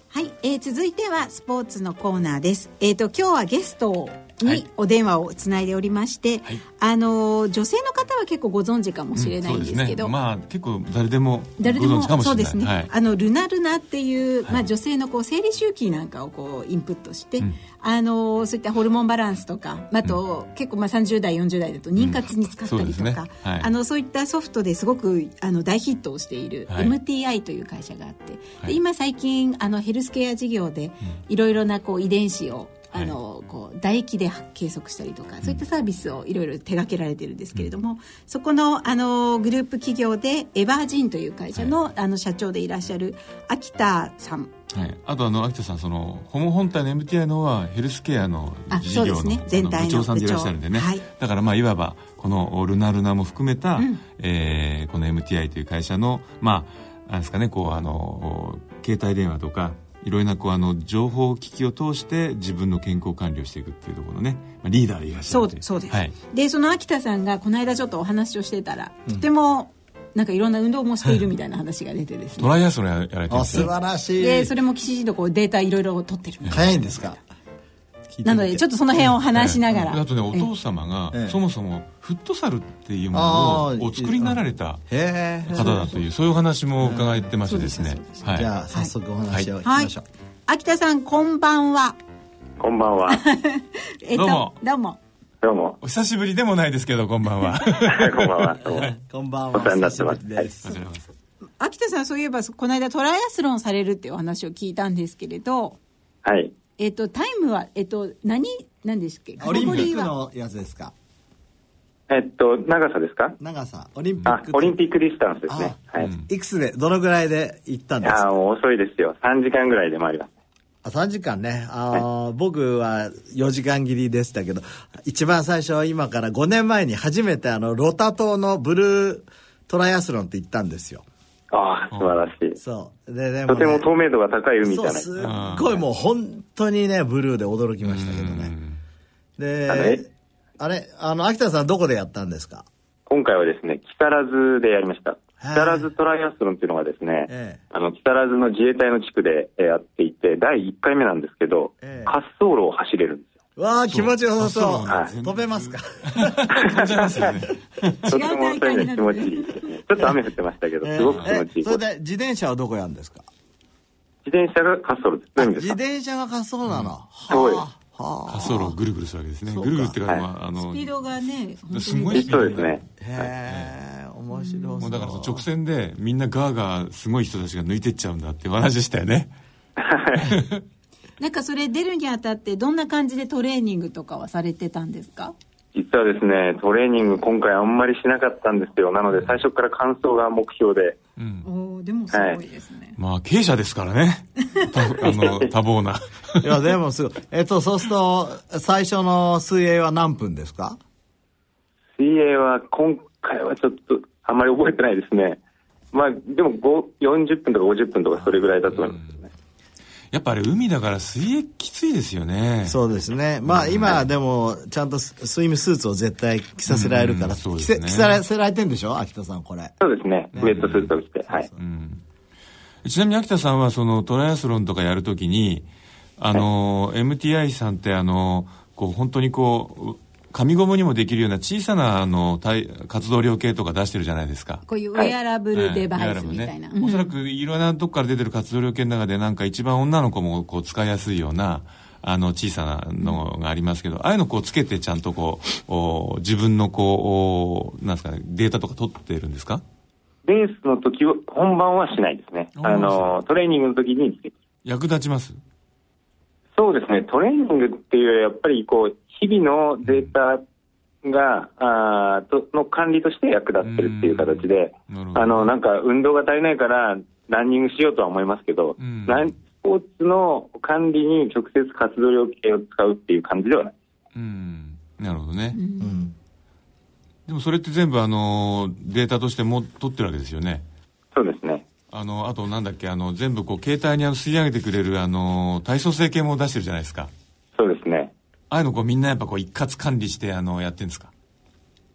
Speaker 4: はい、えー続いてはスポーツのコーナーです。えっ、と今日はゲスト
Speaker 3: はい
Speaker 4: にお電話をつないでおりまして、
Speaker 3: はい。
Speaker 4: あのー女性の方は結構ご存知かもしれないんですけど、
Speaker 3: まあ結構誰でもご
Speaker 4: 誰でも。そうですね、
Speaker 3: はい。
Speaker 4: あのルナルナっていう、
Speaker 3: はい。
Speaker 4: まあ、女性のこう生理周期なんかをこうインプットして、
Speaker 3: うん。
Speaker 4: あのそういったホルモンバランスとかあと、結構まあ30代40代だと妊活に使ったりとか、
Speaker 3: うん。そうですね。はい。
Speaker 4: あのそういったソフトですごくあの大ヒットをしている
Speaker 3: はい。
Speaker 4: MTI という会社があって、今最近あのヘルスケア事業でいろいろなこう遺伝子をあのこう唾液で計測したりとか、そういったサービスをいろいろ手掛けられてるんですけれども、そこのあのグループ企業でエバージンという会社の,、あの社長でいらっしゃる秋田さん。
Speaker 3: はい、あとあの秋田さんそのホモ本体の MTI の方はヘルスケアの
Speaker 4: あ
Speaker 3: 事業の
Speaker 4: ね。全体の
Speaker 3: あ部長さんでいらっしゃるんでね、
Speaker 4: はい。
Speaker 3: だからまあいわばこのルナルナも含めた、
Speaker 4: うん。
Speaker 3: えーこの MTI という会社のまあなんですかねこうあの携帯電話とかいろいろなこうあの情報機器を通して自分の健康管理をしていくっていうところのね、まあ、リーダーでいらっしゃ
Speaker 4: そ
Speaker 3: るとい
Speaker 4: う。そうです、
Speaker 3: はい、
Speaker 4: でその秋田さんがこの間ちょっとお話をしてたら、とてもなんかいろんな運動もしているみたいな話が出てですね。
Speaker 3: トライアスロンややられてる
Speaker 2: 素
Speaker 3: ですよ
Speaker 2: 晴らしい。
Speaker 4: でそれもきちんとこうデータいろいろ取ってる
Speaker 2: 早いんですか？
Speaker 4: なのでちょっとその辺を話しながら、
Speaker 3: あとねお父様が
Speaker 2: ええ。
Speaker 3: そもそもフットサルっていうものをお作りになられた方だというそういうお話も伺ってましてですね。はい。
Speaker 2: じゃあ早速お話を聞き
Speaker 4: はい。
Speaker 2: ましょう、
Speaker 4: 秋田さんこんばんは。
Speaker 5: こんばんは。
Speaker 4: えっ
Speaker 3: どうも。
Speaker 4: どうも。
Speaker 5: どうも。
Speaker 3: お久しぶりでもないですけどこんばんは。
Speaker 5: こんばんは。
Speaker 2: こんばんは。
Speaker 5: お世話になってます。
Speaker 2: 久しぶりです。
Speaker 3: こちらこそ
Speaker 4: 秋田さんそういえばこの間トライアスロンされるっていうお話を聞いたんですけれど。
Speaker 5: はい。
Speaker 4: えっとタイムはえっと何何ですっけ？
Speaker 2: オリンピックのやつですか？
Speaker 5: えっと、長さですか？
Speaker 2: 長さ。オリンピッ
Speaker 5: あ
Speaker 2: ク、
Speaker 5: オリンピックディスタンスですね。はい。
Speaker 3: うん。
Speaker 2: いくつでどのぐらいで行ったん
Speaker 5: い
Speaker 2: ですか？
Speaker 5: やーもう遅いですよ。3時間ぐらいで回ります。
Speaker 2: あ3時間ね。あー、僕は4時間切りでしたけど一番最初今から5年前に初めてあのロタ島のブルートライアスロンって行ったんですよ
Speaker 5: ああ、素晴らしい。
Speaker 2: そう。でで
Speaker 5: とても
Speaker 2: ね
Speaker 5: 透明度が高い海じ
Speaker 2: そう
Speaker 5: ゃない。です。
Speaker 2: っごいもう本当にねブルーで驚きましたけどね。で
Speaker 5: あ
Speaker 2: れ？あの秋田さんどこでやったんですか？
Speaker 5: 今回はですね、木更津でやりました。木
Speaker 2: はい。
Speaker 5: 更津トライアスロンっていうのがですね、
Speaker 2: ええ。
Speaker 5: あの、木更津の自衛隊の地区でえーやっていて、第1回目なんですけど、
Speaker 2: ええ。
Speaker 5: 滑走路を走れるんで。
Speaker 2: わあ気持ちよさそう。飛べますか？
Speaker 3: 飛んじゃいますよね。
Speaker 5: とてもそれが気持ちいいですね。ちょっと雨降ってましたけど、すごく気持ちいい。
Speaker 2: えそれで自転車はどこやるんですか？
Speaker 5: 自転車が滑走路です。
Speaker 2: 自
Speaker 5: か？
Speaker 2: 転車が滑走なの、
Speaker 5: そう
Speaker 3: 滑走路をぐるぐるするわけですね。ぐるぐるっていうか、あ、あの
Speaker 4: スピードがね
Speaker 3: すごいスピード
Speaker 5: そうですね。
Speaker 2: へえ面白そう。
Speaker 3: もうだから直線でみんなガーガーすごい人たちが抜いてっちゃうんだっていう話でしたよね
Speaker 4: なんかそれ出るにあたってどんな感じでトレーニングとかはされてたんですか？
Speaker 5: 実はですね、トレーニング今回あんまりしなかったんですよ。なので最初から完走が目標で。
Speaker 3: うん
Speaker 4: おおでもすごいですね、
Speaker 3: まあ経営者ですからね たあの多忙ない
Speaker 2: やでもすごいえっとそうすると最初の水泳は何分ですか？
Speaker 5: 水泳は今回はちょっとあんまり覚えてないですね。まあでも5 40分とか50分とかそれぐらいだと思いますね。
Speaker 3: やっぱあれ海だから水泳きついですよね。
Speaker 2: そうですね。まあ今でもちゃんとススイムスーツを絶対着させられるから、
Speaker 3: うん。そう
Speaker 2: 着
Speaker 3: ですね。
Speaker 2: せ着させられてんでしょ？秋田さんこれ。
Speaker 5: そうですね。ウェットスーツを着て。はい。
Speaker 3: うん。ちなみに秋田さんはそのトライアスロンとかやるときにあの MTI さんってあのこう本当にこう紙ゴムにもできるような小さなあの体活動量計とか出してるじゃないですか。
Speaker 4: こういうウェアラブルデバイスみたいな、うん
Speaker 3: はい。おそらくいろんなとこから出てる活動量計の中でなんか一番女の子もこう使いやすいようなあの小さなのがありますけど、ああいうのこうつけてちゃんとこうお自分のこうおなんですかねデータとか取ってるんですか？
Speaker 5: レースの時は、本番はしないですね。
Speaker 3: あ
Speaker 5: あの、トレーニングの時に、
Speaker 3: 役立ちます？
Speaker 5: そうですね、トレーニングっていうよりはやっぱりこう、日々のデータが、あとの管理として役立ってるっていう形で、あの、なんか運動が足りないからランニングしようとは思いますけど、ランスポーツの管理に直接活動量計を使うっていう感じではない。
Speaker 3: うん。なるほどね。うん。でもそれって全部あの、データとしても取ってるわけですよね。
Speaker 5: そうですね。
Speaker 3: あの、あとなんだっけ、あの、全部こう、携帯に吸い上げてくれる、あの、体組成計も出してるじゃないですか。ああいうのこうみんなやっぱこう一括管理してあのやってるんですか？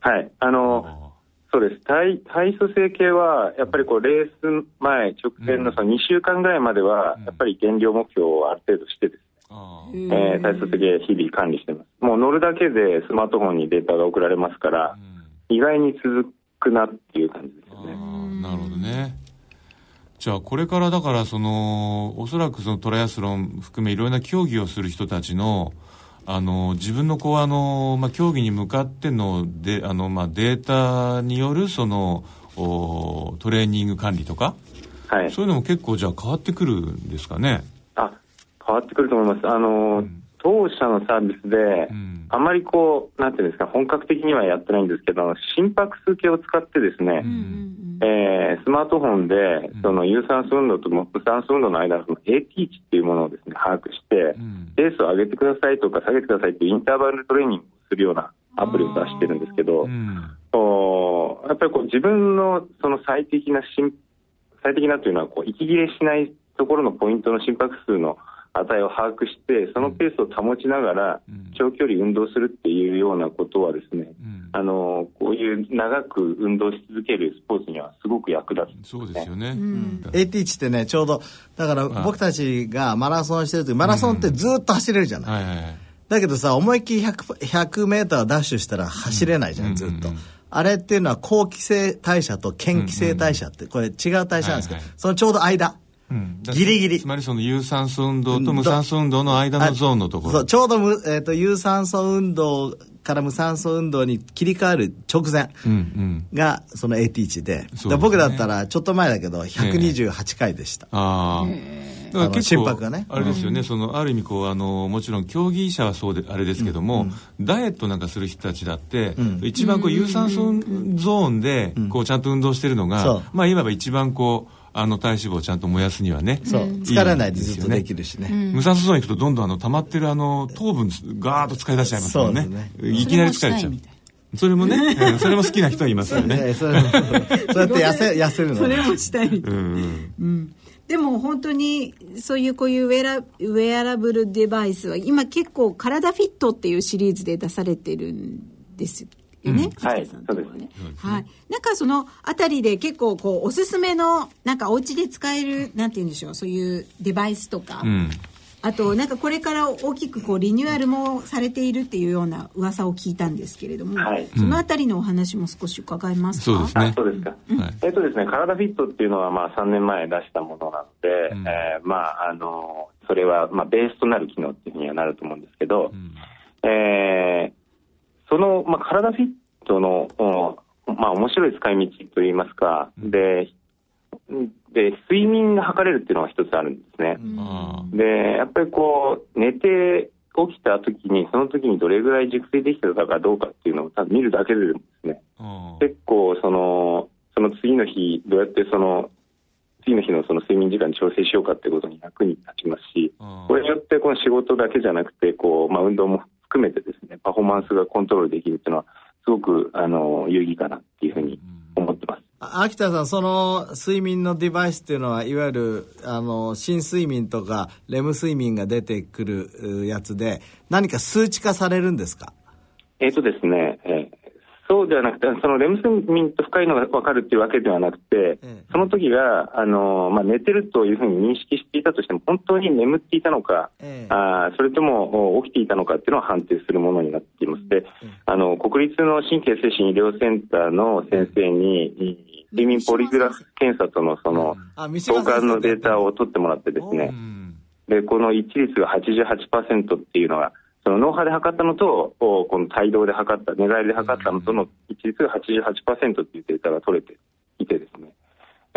Speaker 5: はい。あの、そうです。体、体組成計は、やっぱりこう、レース前、直前のその2週間ぐらいまでは、やっぱり減量目標をある程度してですね、えー、体組成計日々管理してます。もう乗るだけでスマートフォンにデータが送られますから、意外に続くなっていう感じですよね。
Speaker 3: なるほどね。じゃあこれからだからそのおそらくそのトライアスロン含めいろんな競技をする人たちのあの自分のこうあの、まあ、競技に向かってのであの、まあ、データによるそのおトレーニング管理とか、はい、そういうのも結構じゃあ変わってくるんですかね？
Speaker 5: あ変わってくると思います。あの、うん、当社のサービスで、うん、あまりこうなんていうんですか本格的にはやってないんですけど心拍数計を使ってですね、うん、えー、スマートフォンでその有酸素運動と無酸素運動の間の AT 値っていうものをですね把握して、ペースを上げてくださいとか下げてくださいっていうインターバルトレーニングをするようなアプリを出してるんですけど、おやっぱりこう自分のその最適な最適なというのはこう息切れしないところのポイントの心拍数の値を把握して、そのペースを保ちながら、長距離運動するっていうようなことはですね、あの、こういう長く運動し続けるスポーツにはすごく役立つ、
Speaker 3: ね、そうですよね。う
Speaker 2: ん、AT 値ってね、ちょうど、だから僕たちがマラソンしてる時、マラソンってずっと走れるじゃない。はいはい、だけどさ、思いっきり 100, 100メーターダッシュしたら走れないじゃん、ずっと。あれっていうのは後期性代謝と嫌気性代謝って、これ違う代謝なんですけど、そのちょうど間。うん、ギリギリ。
Speaker 3: つまりその有酸素運動と無酸素運動の間のゾーンのところ。
Speaker 2: そう、ちょうどむ、えっ、ー、と、有酸素運動から無酸素運動に切り替わる直前がその AT 値で、うんうん、僕だったらちょっと前だけど128回でした。ああ。
Speaker 3: だから結構、ね、あれですよね、うん、そのある意味こうあのもちろん競技者はそうであれですけども、うん。うん、ダイエットなんかする人たちだって、うん、一番こう有酸素ゾーンでこうちゃんと運動してるのが、まあいわば一番こうあの体脂肪をちゃんと燃やすにはね。
Speaker 2: そう。疲れないでずっとできるしね。
Speaker 3: 無酸素ゾーン行くとどんどんあの溜まってるあの糖分ガーッと使い出しちゃいますもんね。ねいきなり疲れちゃう。それもね、それも好きな人いますよね。
Speaker 2: そうやって痩せ、痩せるの。
Speaker 4: それもしたい。うん。うんでも本当にそういうこういうウェラウェアラブルデバイスは今結構体フィットっていうシリーズで出されてるんですよね、うん、はい、そうですね。はい。なんかそのあたりで結構こうおすすめのなんかお家で使えるなんて言うんでしょうそういうデバイスとか。うんあとなんかこれから大きくこうリニューアルもされているっていうような噂を聞いたんですけれども、はい、そのあたりのお話も少し伺いますか。
Speaker 3: そうですね。
Speaker 5: そうですか。うん、えっとですね、体フィットっていうのはまあ3年前出したものなので、うん、えー、まああのそれはまあベースとなる機能っていうふうにはなると思うんですけど、うん、えー、そのまあ体フィットのまあ面白い使い道といいますか、でで、睡眠が測れるっていうのが一つあるんですね。で、やっぱりこう、寝て起きた時に、その時にどれぐらい熟睡できてたかどうかっていうのを多分見るだけでですね、結構その、その次の日、どうやってその、次の日のその睡眠時間に調整しようかっていうことに役に立ちますし、これによってこの仕事だけじゃなくて、こう、まあ運動も含めてですね、パフォーマンスがコントロールできるっていうのは、すごく、あの、有意義かなっていうふうに思ってます。
Speaker 2: 秋田さん、その睡眠のデバイスっていうのは、いわゆる、あの、深睡眠とか、レム睡眠が出てくるやつで、何か数値化されるんですか？
Speaker 5: えっ、とですね、えー、そうではなくて、そのレム睡眠と深いのが分かるっていうわけではなくて、その時が、あの、まあ、寝てるというふうに認識していたとしても、本当に眠っていたのか、えあそれとも起きていたのかっていうのを判定するものになっています。で、あの、国立の神経精神医療センターの先生に、睡眠ポリグラフ検査とのその、相関のデータを取ってもらってですね、で、この一率が88%っていうのが、その脳波で測ったのと、この帯同で測った、寝返りで測ったのとの一律が88%っていうデータが取れていてですね。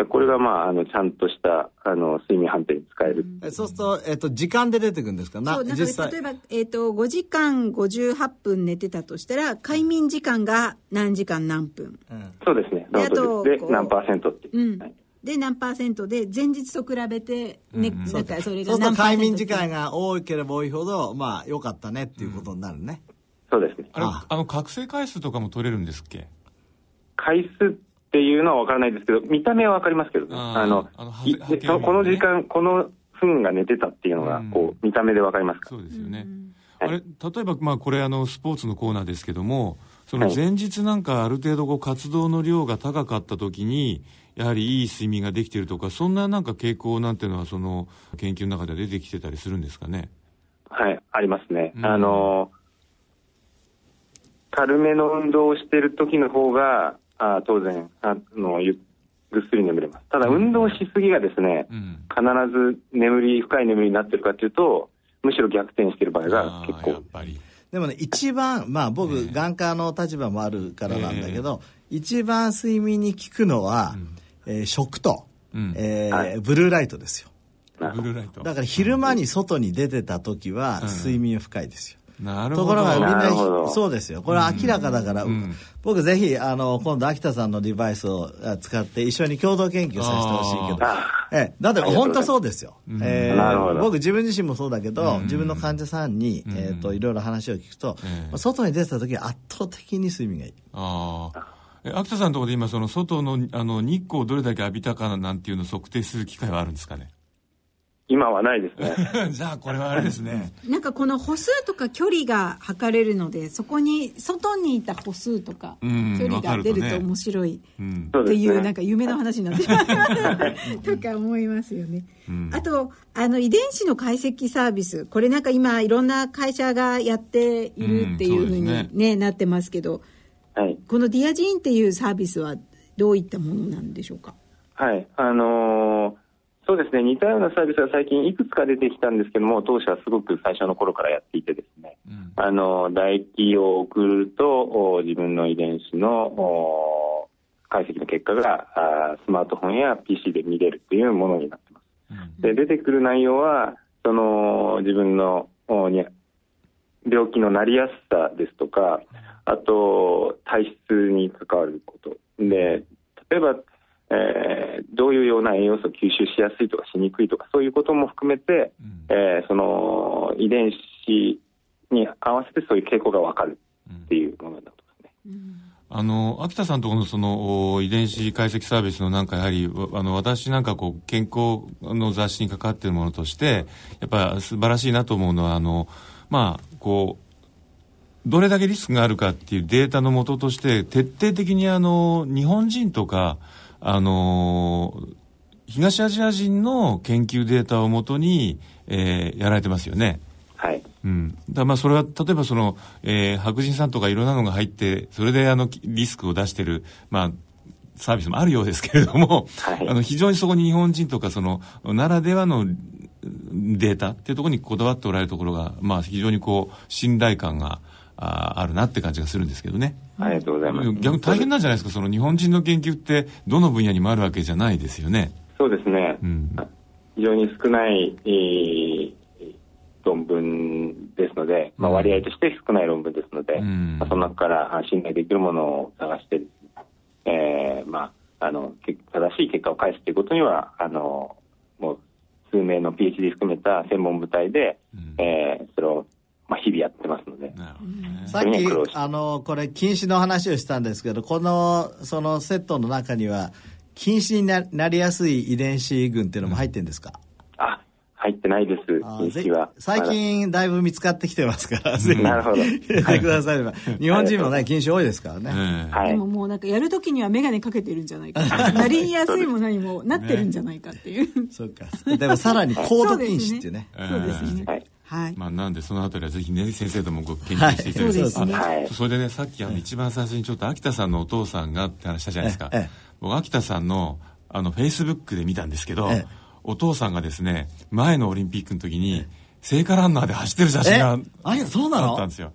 Speaker 5: これが、まあ、あのちゃんとしたあの睡眠判定に使える、
Speaker 2: うん、そうすると、えっと、時間で出てくるんですか？
Speaker 4: そうなんか例えば、えっと、5時間58分寝てたとしたら快眠時間が何時間何分、
Speaker 5: うん、そうですね。であとで何パーセントって、うん。はい
Speaker 4: で何パーセントで前日と比べてね、うん、
Speaker 2: なんかそれが何パーセント快眠時間が多ければ多いほどまあ良かったねっていうことになるね、
Speaker 5: そうですね。
Speaker 3: あ。れあの覚醒回数とかも取れるんですっけ？
Speaker 5: 回数っていうのは分からないですけど見た目は分かりますけどね。あのこの時間この分が寝てたっていうのがこう見た目で分かりますか
Speaker 3: そうですよね、あれ例えばまあこれあのスポーツのコーナーですけどもその前日なんかある程度こう活動の量が高かった時にやはりいい睡眠ができているとかそんななんか傾向なんていうのはその研究の中で出てきてたりするんですかね？
Speaker 5: はいありますね、うん、あの軽めの運動をしている時の方があ当然あのゆぐっすり眠れます。ただ運動しすぎがですね、うん、必ず眠り深い眠りになってるかというとむしろ逆転している場合が結構。
Speaker 2: でもね一番まあ僕、眼科の立場もあるからなんだけど、えー、一番睡眠に効くのは、うんえー、食と、うん、えーはい、ブルーライトですよ。
Speaker 3: ブルーライト。
Speaker 2: だから昼間に外に出てた時は睡眠深いですよ。
Speaker 3: なるほど。
Speaker 2: ところがみんな、そうですよ。これは明らかだから、うん、僕ぜひ、あの、今度秋田さんのデバイスを使って一緒に共同研究させてほしいけど、えだって本当そうですよ。えー、僕自分自身もそうだけど、自分の患者さんに、えっ、と、いろいろ話を聞くと、外に出てた時は圧倒的に睡眠がいい。ああ。
Speaker 3: 秋田さんのところで今その外のあの日光をどれだけ浴びたかなんていうのを測定する機会はあるんですかね？
Speaker 5: 今はないですね。
Speaker 3: じゃあこれはあれですね。
Speaker 4: なんかこの歩数とか距離が測れるのでそこに外にいた歩数とか距離が出ると面白いっていう、なんか夢の話になってしまう。とか思いますよね、うん、あとあの遺伝子の解析サービス。これなんか今いろんな会社がやっているっていうふうにね、ねなってますけどはい、このディアジーンっていうサービスはどういったものなんでしょうか？
Speaker 5: はい、あのー、そうですね。似たようなサービスが最近いくつか出てきたんですけども当社はすごく最初の頃からやっていてですね、うん、あの唾液を送ると自分の遺伝子の解析の結果があスマートフォンや PC で見れるというものになってます。うん、で出てくる内容はその自分の病気のなりやすさですとか、あと体質に関わること。で例えば、えー、どういうような栄養素を吸収しやすいとかしにくいとかそういうことも含めて、うん、えー、その遺伝子に合わせてそういう傾向が分かるっていうものだとですね。うん。
Speaker 3: あの、秋田さんとこのその遺伝子解析サービスのなんかやはり、あの、私なんかこう、健康の雑誌に関わっているものとして、やっぱ素晴らしいなと思うのは、あの、まあ、こう、どれだけリスクがあるかっていうデータのもととして、徹底的にあの、日本人とか、あの、東アジア人の研究データをもとに、えー、やられてますよね。
Speaker 5: はい。
Speaker 3: うん。だまあそれは、例えばその、えー、白人さんとかいろんなのが入って、それであの、リスクを出してる、まあ、サービスもあるようですけれども、はい、あの、非常にそこに日本人とかその、ならではのデータっていうところにこだわっておられるところが、まあ非常にこう、信頼感が、ああるなって感じがするんですけどね。
Speaker 5: ありがとうございます。
Speaker 3: 逆に大変なんじゃないですか、その日本人の研究ってどの分野にもあるわけじゃないですよね。
Speaker 5: そうですね。うん、非常に少ない、えー、論文ですので、まあ、割合として少ない論文ですので、うん、まあ、その中から信頼できるものを探してえー、まあ、あの正しい結果を返すということにはあのもう数名の PhD 含めた専門部隊で、うん、えー、それをまあ、日々やってますので。
Speaker 2: さっき、あの、これ、禁止の話をしたんですけど、この、そのセットの中には、禁止にななりやすい遺伝子群っていうのも入ってるんですか、
Speaker 5: うん、あ、入ってないです、禁止は。
Speaker 2: 最近、だいぶ見つかってきてますから、ぜ
Speaker 5: ひ、なるほど。
Speaker 2: 入れてください日本人もね、禁止多いですからね。
Speaker 4: はい。でももうなんか、やるときには眼鏡かけてるんじゃないか。なりやすいも何もなってるんじゃないかっていう。
Speaker 2: そうか。でもさらに高度禁止っていうね。
Speaker 4: そうですね。はい
Speaker 3: はい、まあ、なんでそのあたりはぜひね先生ともご研究していただいて、はい、それでね。さっきあの一番最初にちょっと秋田さんのお父さんがって話したじゃないですか、僕秋田さんのあのフェイスブックで見たんですけど、お父さんがですね前のオリンピックの時に聖火ランナーで走ってる写真が
Speaker 2: あそうなの？
Speaker 3: あったんですよ。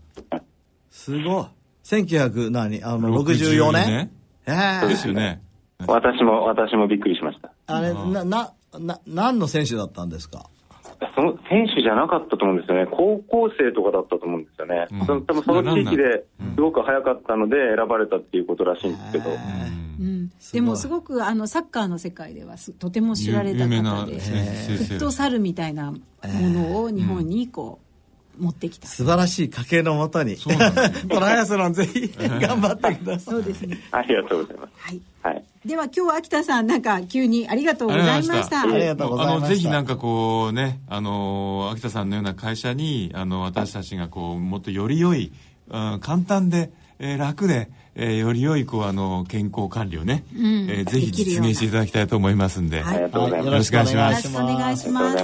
Speaker 2: すごい。1900何？あの64年？
Speaker 3: ええ。ですよね。
Speaker 5: 私も、私もびっくりしました。
Speaker 2: あれ、な、な、な、何の選手だったんですか？
Speaker 5: その選手じゃなかったと思うんですよね、高校生とかだったと思うんですよね、うん、そ多分その地域ですごく早かったので、選ばれたっていうことらしいんですけど。
Speaker 4: うん、でもすごくあのサッカーの世界ではとても知られた方でフットサルみたいなものを日本にこう、持ってきた。
Speaker 2: 素晴らしい家系のもとに。トライアスロンぜひ頑張ってください。
Speaker 4: そうですね。
Speaker 5: ありがとうございます。はい。
Speaker 4: はい、では今日秋田さんなんか急にありがとうございましたあ
Speaker 2: りがとうございました
Speaker 3: ぜひなんかこうねあの秋田さんのような会社にあの私たちがこうもっとより良い、うん、簡単で、えー、楽でえー、より良いこうあの健康管理をね、うん、えー、ぜひ実現していただきたいと思いますんで、
Speaker 5: はい、ありがとうございます。
Speaker 3: よろしくお願いします。
Speaker 4: よろしくお願いします。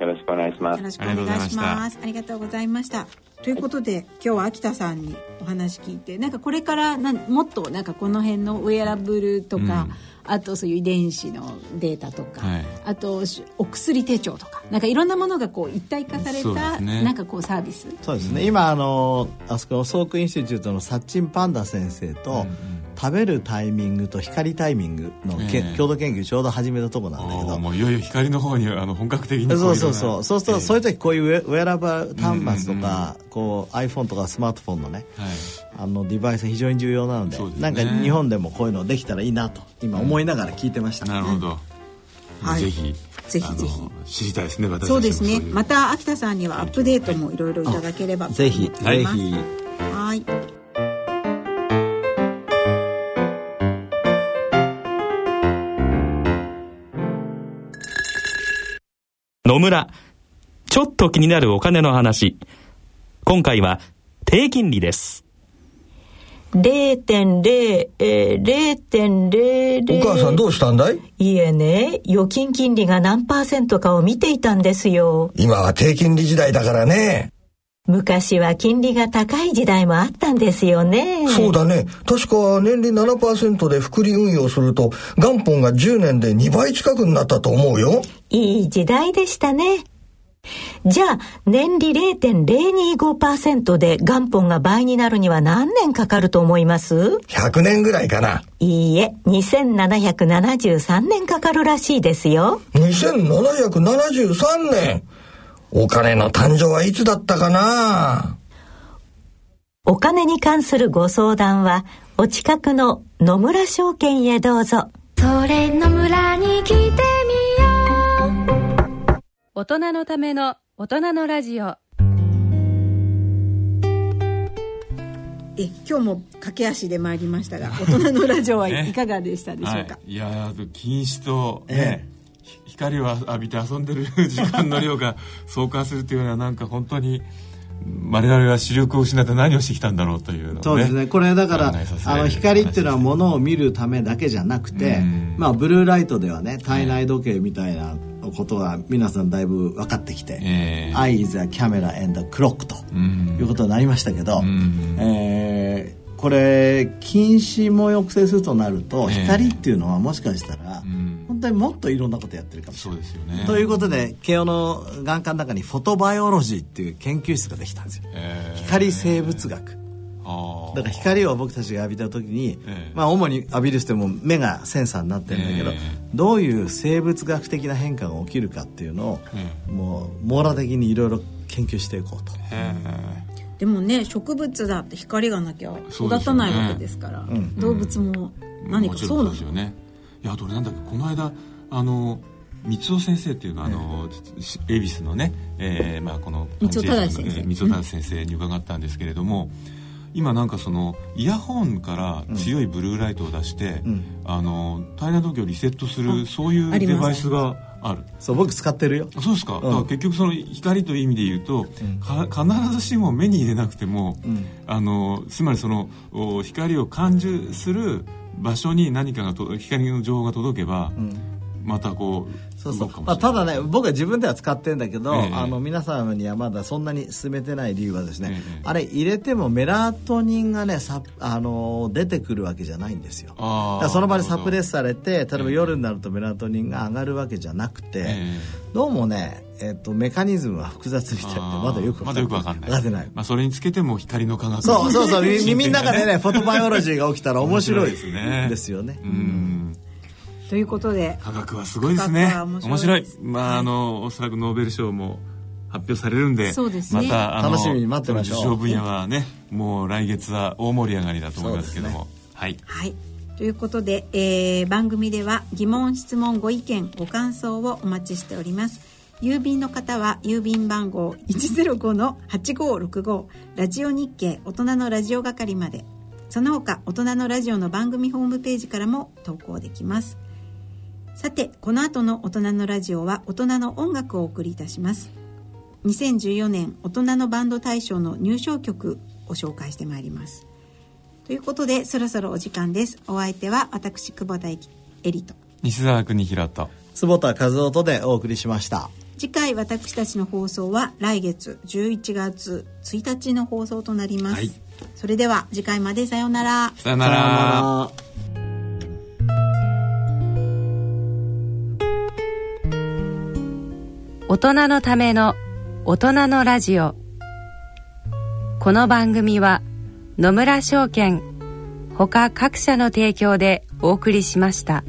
Speaker 5: よろしくお願いします。
Speaker 4: よろしくお願いします。ありがとうございました。ということで、今日は秋田さんにお話聞いて、なんかこれからなんもっとなんかこの辺のウェアラブルとか、うん。あとそういう遺伝子のデータとか、はい、あとお薬手帳とかなんかいろんなものがこう一体化された、ね、なんかこうサービス。
Speaker 2: そうですね。今あのあそこ Salk Institute のサッチンパンダ先生と、うんうん食べるタイミングと光タイミングのけ、えー、共同研究ちょうど始めたとこなんだけど。
Speaker 3: もういよいよ光の方にあの本格的に
Speaker 2: そうそうそう。そうすると、えー、そういう時こういうウェアラブル端末とか、うんうん、こう iPhone とかスマートフォンのね、はい、あのデバイス非常に重要なので、ね、なんか日本でもこういうのできたらいいなと今思いながら聞いてました、
Speaker 3: うん、なるほど、
Speaker 4: はい、
Speaker 3: ぜひ
Speaker 4: ぜひぜひ。
Speaker 3: 知りたいですね私
Speaker 4: そうですね。また秋田さんにはアップデートもいろいろいただければ
Speaker 2: ぜひぜひ。
Speaker 4: はい
Speaker 6: 野村。ちょっと気になるお金の話。今回は低金利です。
Speaker 7: 0.0、えー、0.00
Speaker 8: お母さんどうしたんだい
Speaker 7: いえね、預金金利が何パーセントかを見ていたんですよ。
Speaker 8: 今は低金利時代だからね。
Speaker 7: 昔は金利が高い時代もあったんですよね。
Speaker 8: そうだね。確か年利7%で複利運用すると元本が10年で2倍近くになったと思うよ。
Speaker 7: いい時代でしたね。じゃあ、年利0.025%で元本が倍になるには何年かかると思います
Speaker 8: ?100 年ぐらいかな。
Speaker 7: いいえ、2773年かかるらしいですよ。
Speaker 8: 2773年お金の誕生はいつだったかな？
Speaker 7: お金に関するご相談は、お近くの野村証券へどうぞ。
Speaker 9: それ野村に来てみよ
Speaker 1: う。大人のための大人のラジオ。
Speaker 4: え今日も駆け足で参りましたが大人のラジオはいかがでしたでしょうか、はい、
Speaker 3: いや禁止とね、ええ光を浴びて遊んでる時間の量が相関するっていうのはなんか本当に我々は視力を失って何をしてきたんだろうというのを、ね、
Speaker 2: そうですね。これだからあの光っていうのはものを見るためだけじゃなくて、まあ、ブルーライトではね体内時計みたいなことが皆さんだいぶ分かってきて「えー、Eye is a camera and a clock」ということになりましたけど、えー、これ近視も抑制するとなると光っていうのはもしかしたら、本当にもっといろんなことやってるかもしれない。そうですよね、ということで慶応の眼科の中にフォトバイオロジーっていう研究室ができたんですよ。光生物学。だから光を僕たちが浴びた時に、まあ主に浴びる人も目がセンサーになってるんだけど、どういう生物学的な変化が起きるかっていうのを、もう網羅的にいろいろ研究していこうと。
Speaker 4: でもね植物だって光がなきゃ育たないわけですから、ね、動物も何かそうなんですよね。
Speaker 3: いやあと俺なんだっけこの間あの三尾先生っていうのは、あの恵比寿のね、えーまあ、この
Speaker 4: 三尾忠先生。
Speaker 3: 三尾忠先生に伺ったんですけれども、今なんかそのイヤホンから強いブルーライトを出して、うん、あの体内時計をリセットするそういうデバイスがある。
Speaker 2: そう僕使ってるよ。
Speaker 3: そうですか,、だから結局その光という意味で言うと、必ずしも目に入れなくても、あのつまりその光を感受する場所に何かがと光の情報が届けば、うん、またこう
Speaker 2: そうそう。まあ、ただね僕は自分では使ってるんだけど、えー、あの皆さんにはまだそんなに進めてない理由はですね、えー、あれ入れてもメラトニンがねさあの出てくるわけじゃないんですよ。だその場でサプレスされて例えば夜になるとメラトニンが上がるわけじゃなくて、えー、どうもねえーと、メカニズムは複雑みたいでまだよく
Speaker 3: まだよく分かんない。分かってない、まあ、それにつけても光の科学
Speaker 2: そうそうそう耳の中でね。フォトバイオロジーが起きたら面白い。ですね。ですよね。うん。
Speaker 4: ということで。
Speaker 3: 科学はすごいですね。面白い。まあ、あのおそらくノーベル賞も発表されるんで、
Speaker 4: そうです
Speaker 3: ね、また
Speaker 2: 楽しみに待ってましょう。
Speaker 3: 受賞分野はねもう来月は大盛り上がりだと思いますけども、ね、はい、
Speaker 4: はい。ということで、えー、番組では疑問質問ご意見ご感想をお待ちしております郵便の方は郵便番号105-8565ラジオ日経大人のラジオ係まで。その他大人のラジオの番組ホームページからも投稿できます。さてこの後の大人のラジオは大人の音楽をお送りいたします。2014年大人のバンド大賞の入賞曲を紹介してまいります。ということでそろそろお時間です。お相手は私久保田恵里と。
Speaker 3: 西澤邦弘と。
Speaker 2: 坪田和夫とでお送りしました
Speaker 4: 次回私たちの放送は来月11月1日の放送となります、はい、それでは次回までさようなら。
Speaker 3: さようなら。
Speaker 1: 大人のための大人のラジオ。この番組は野村証券ほか各社の提供でお送りしました。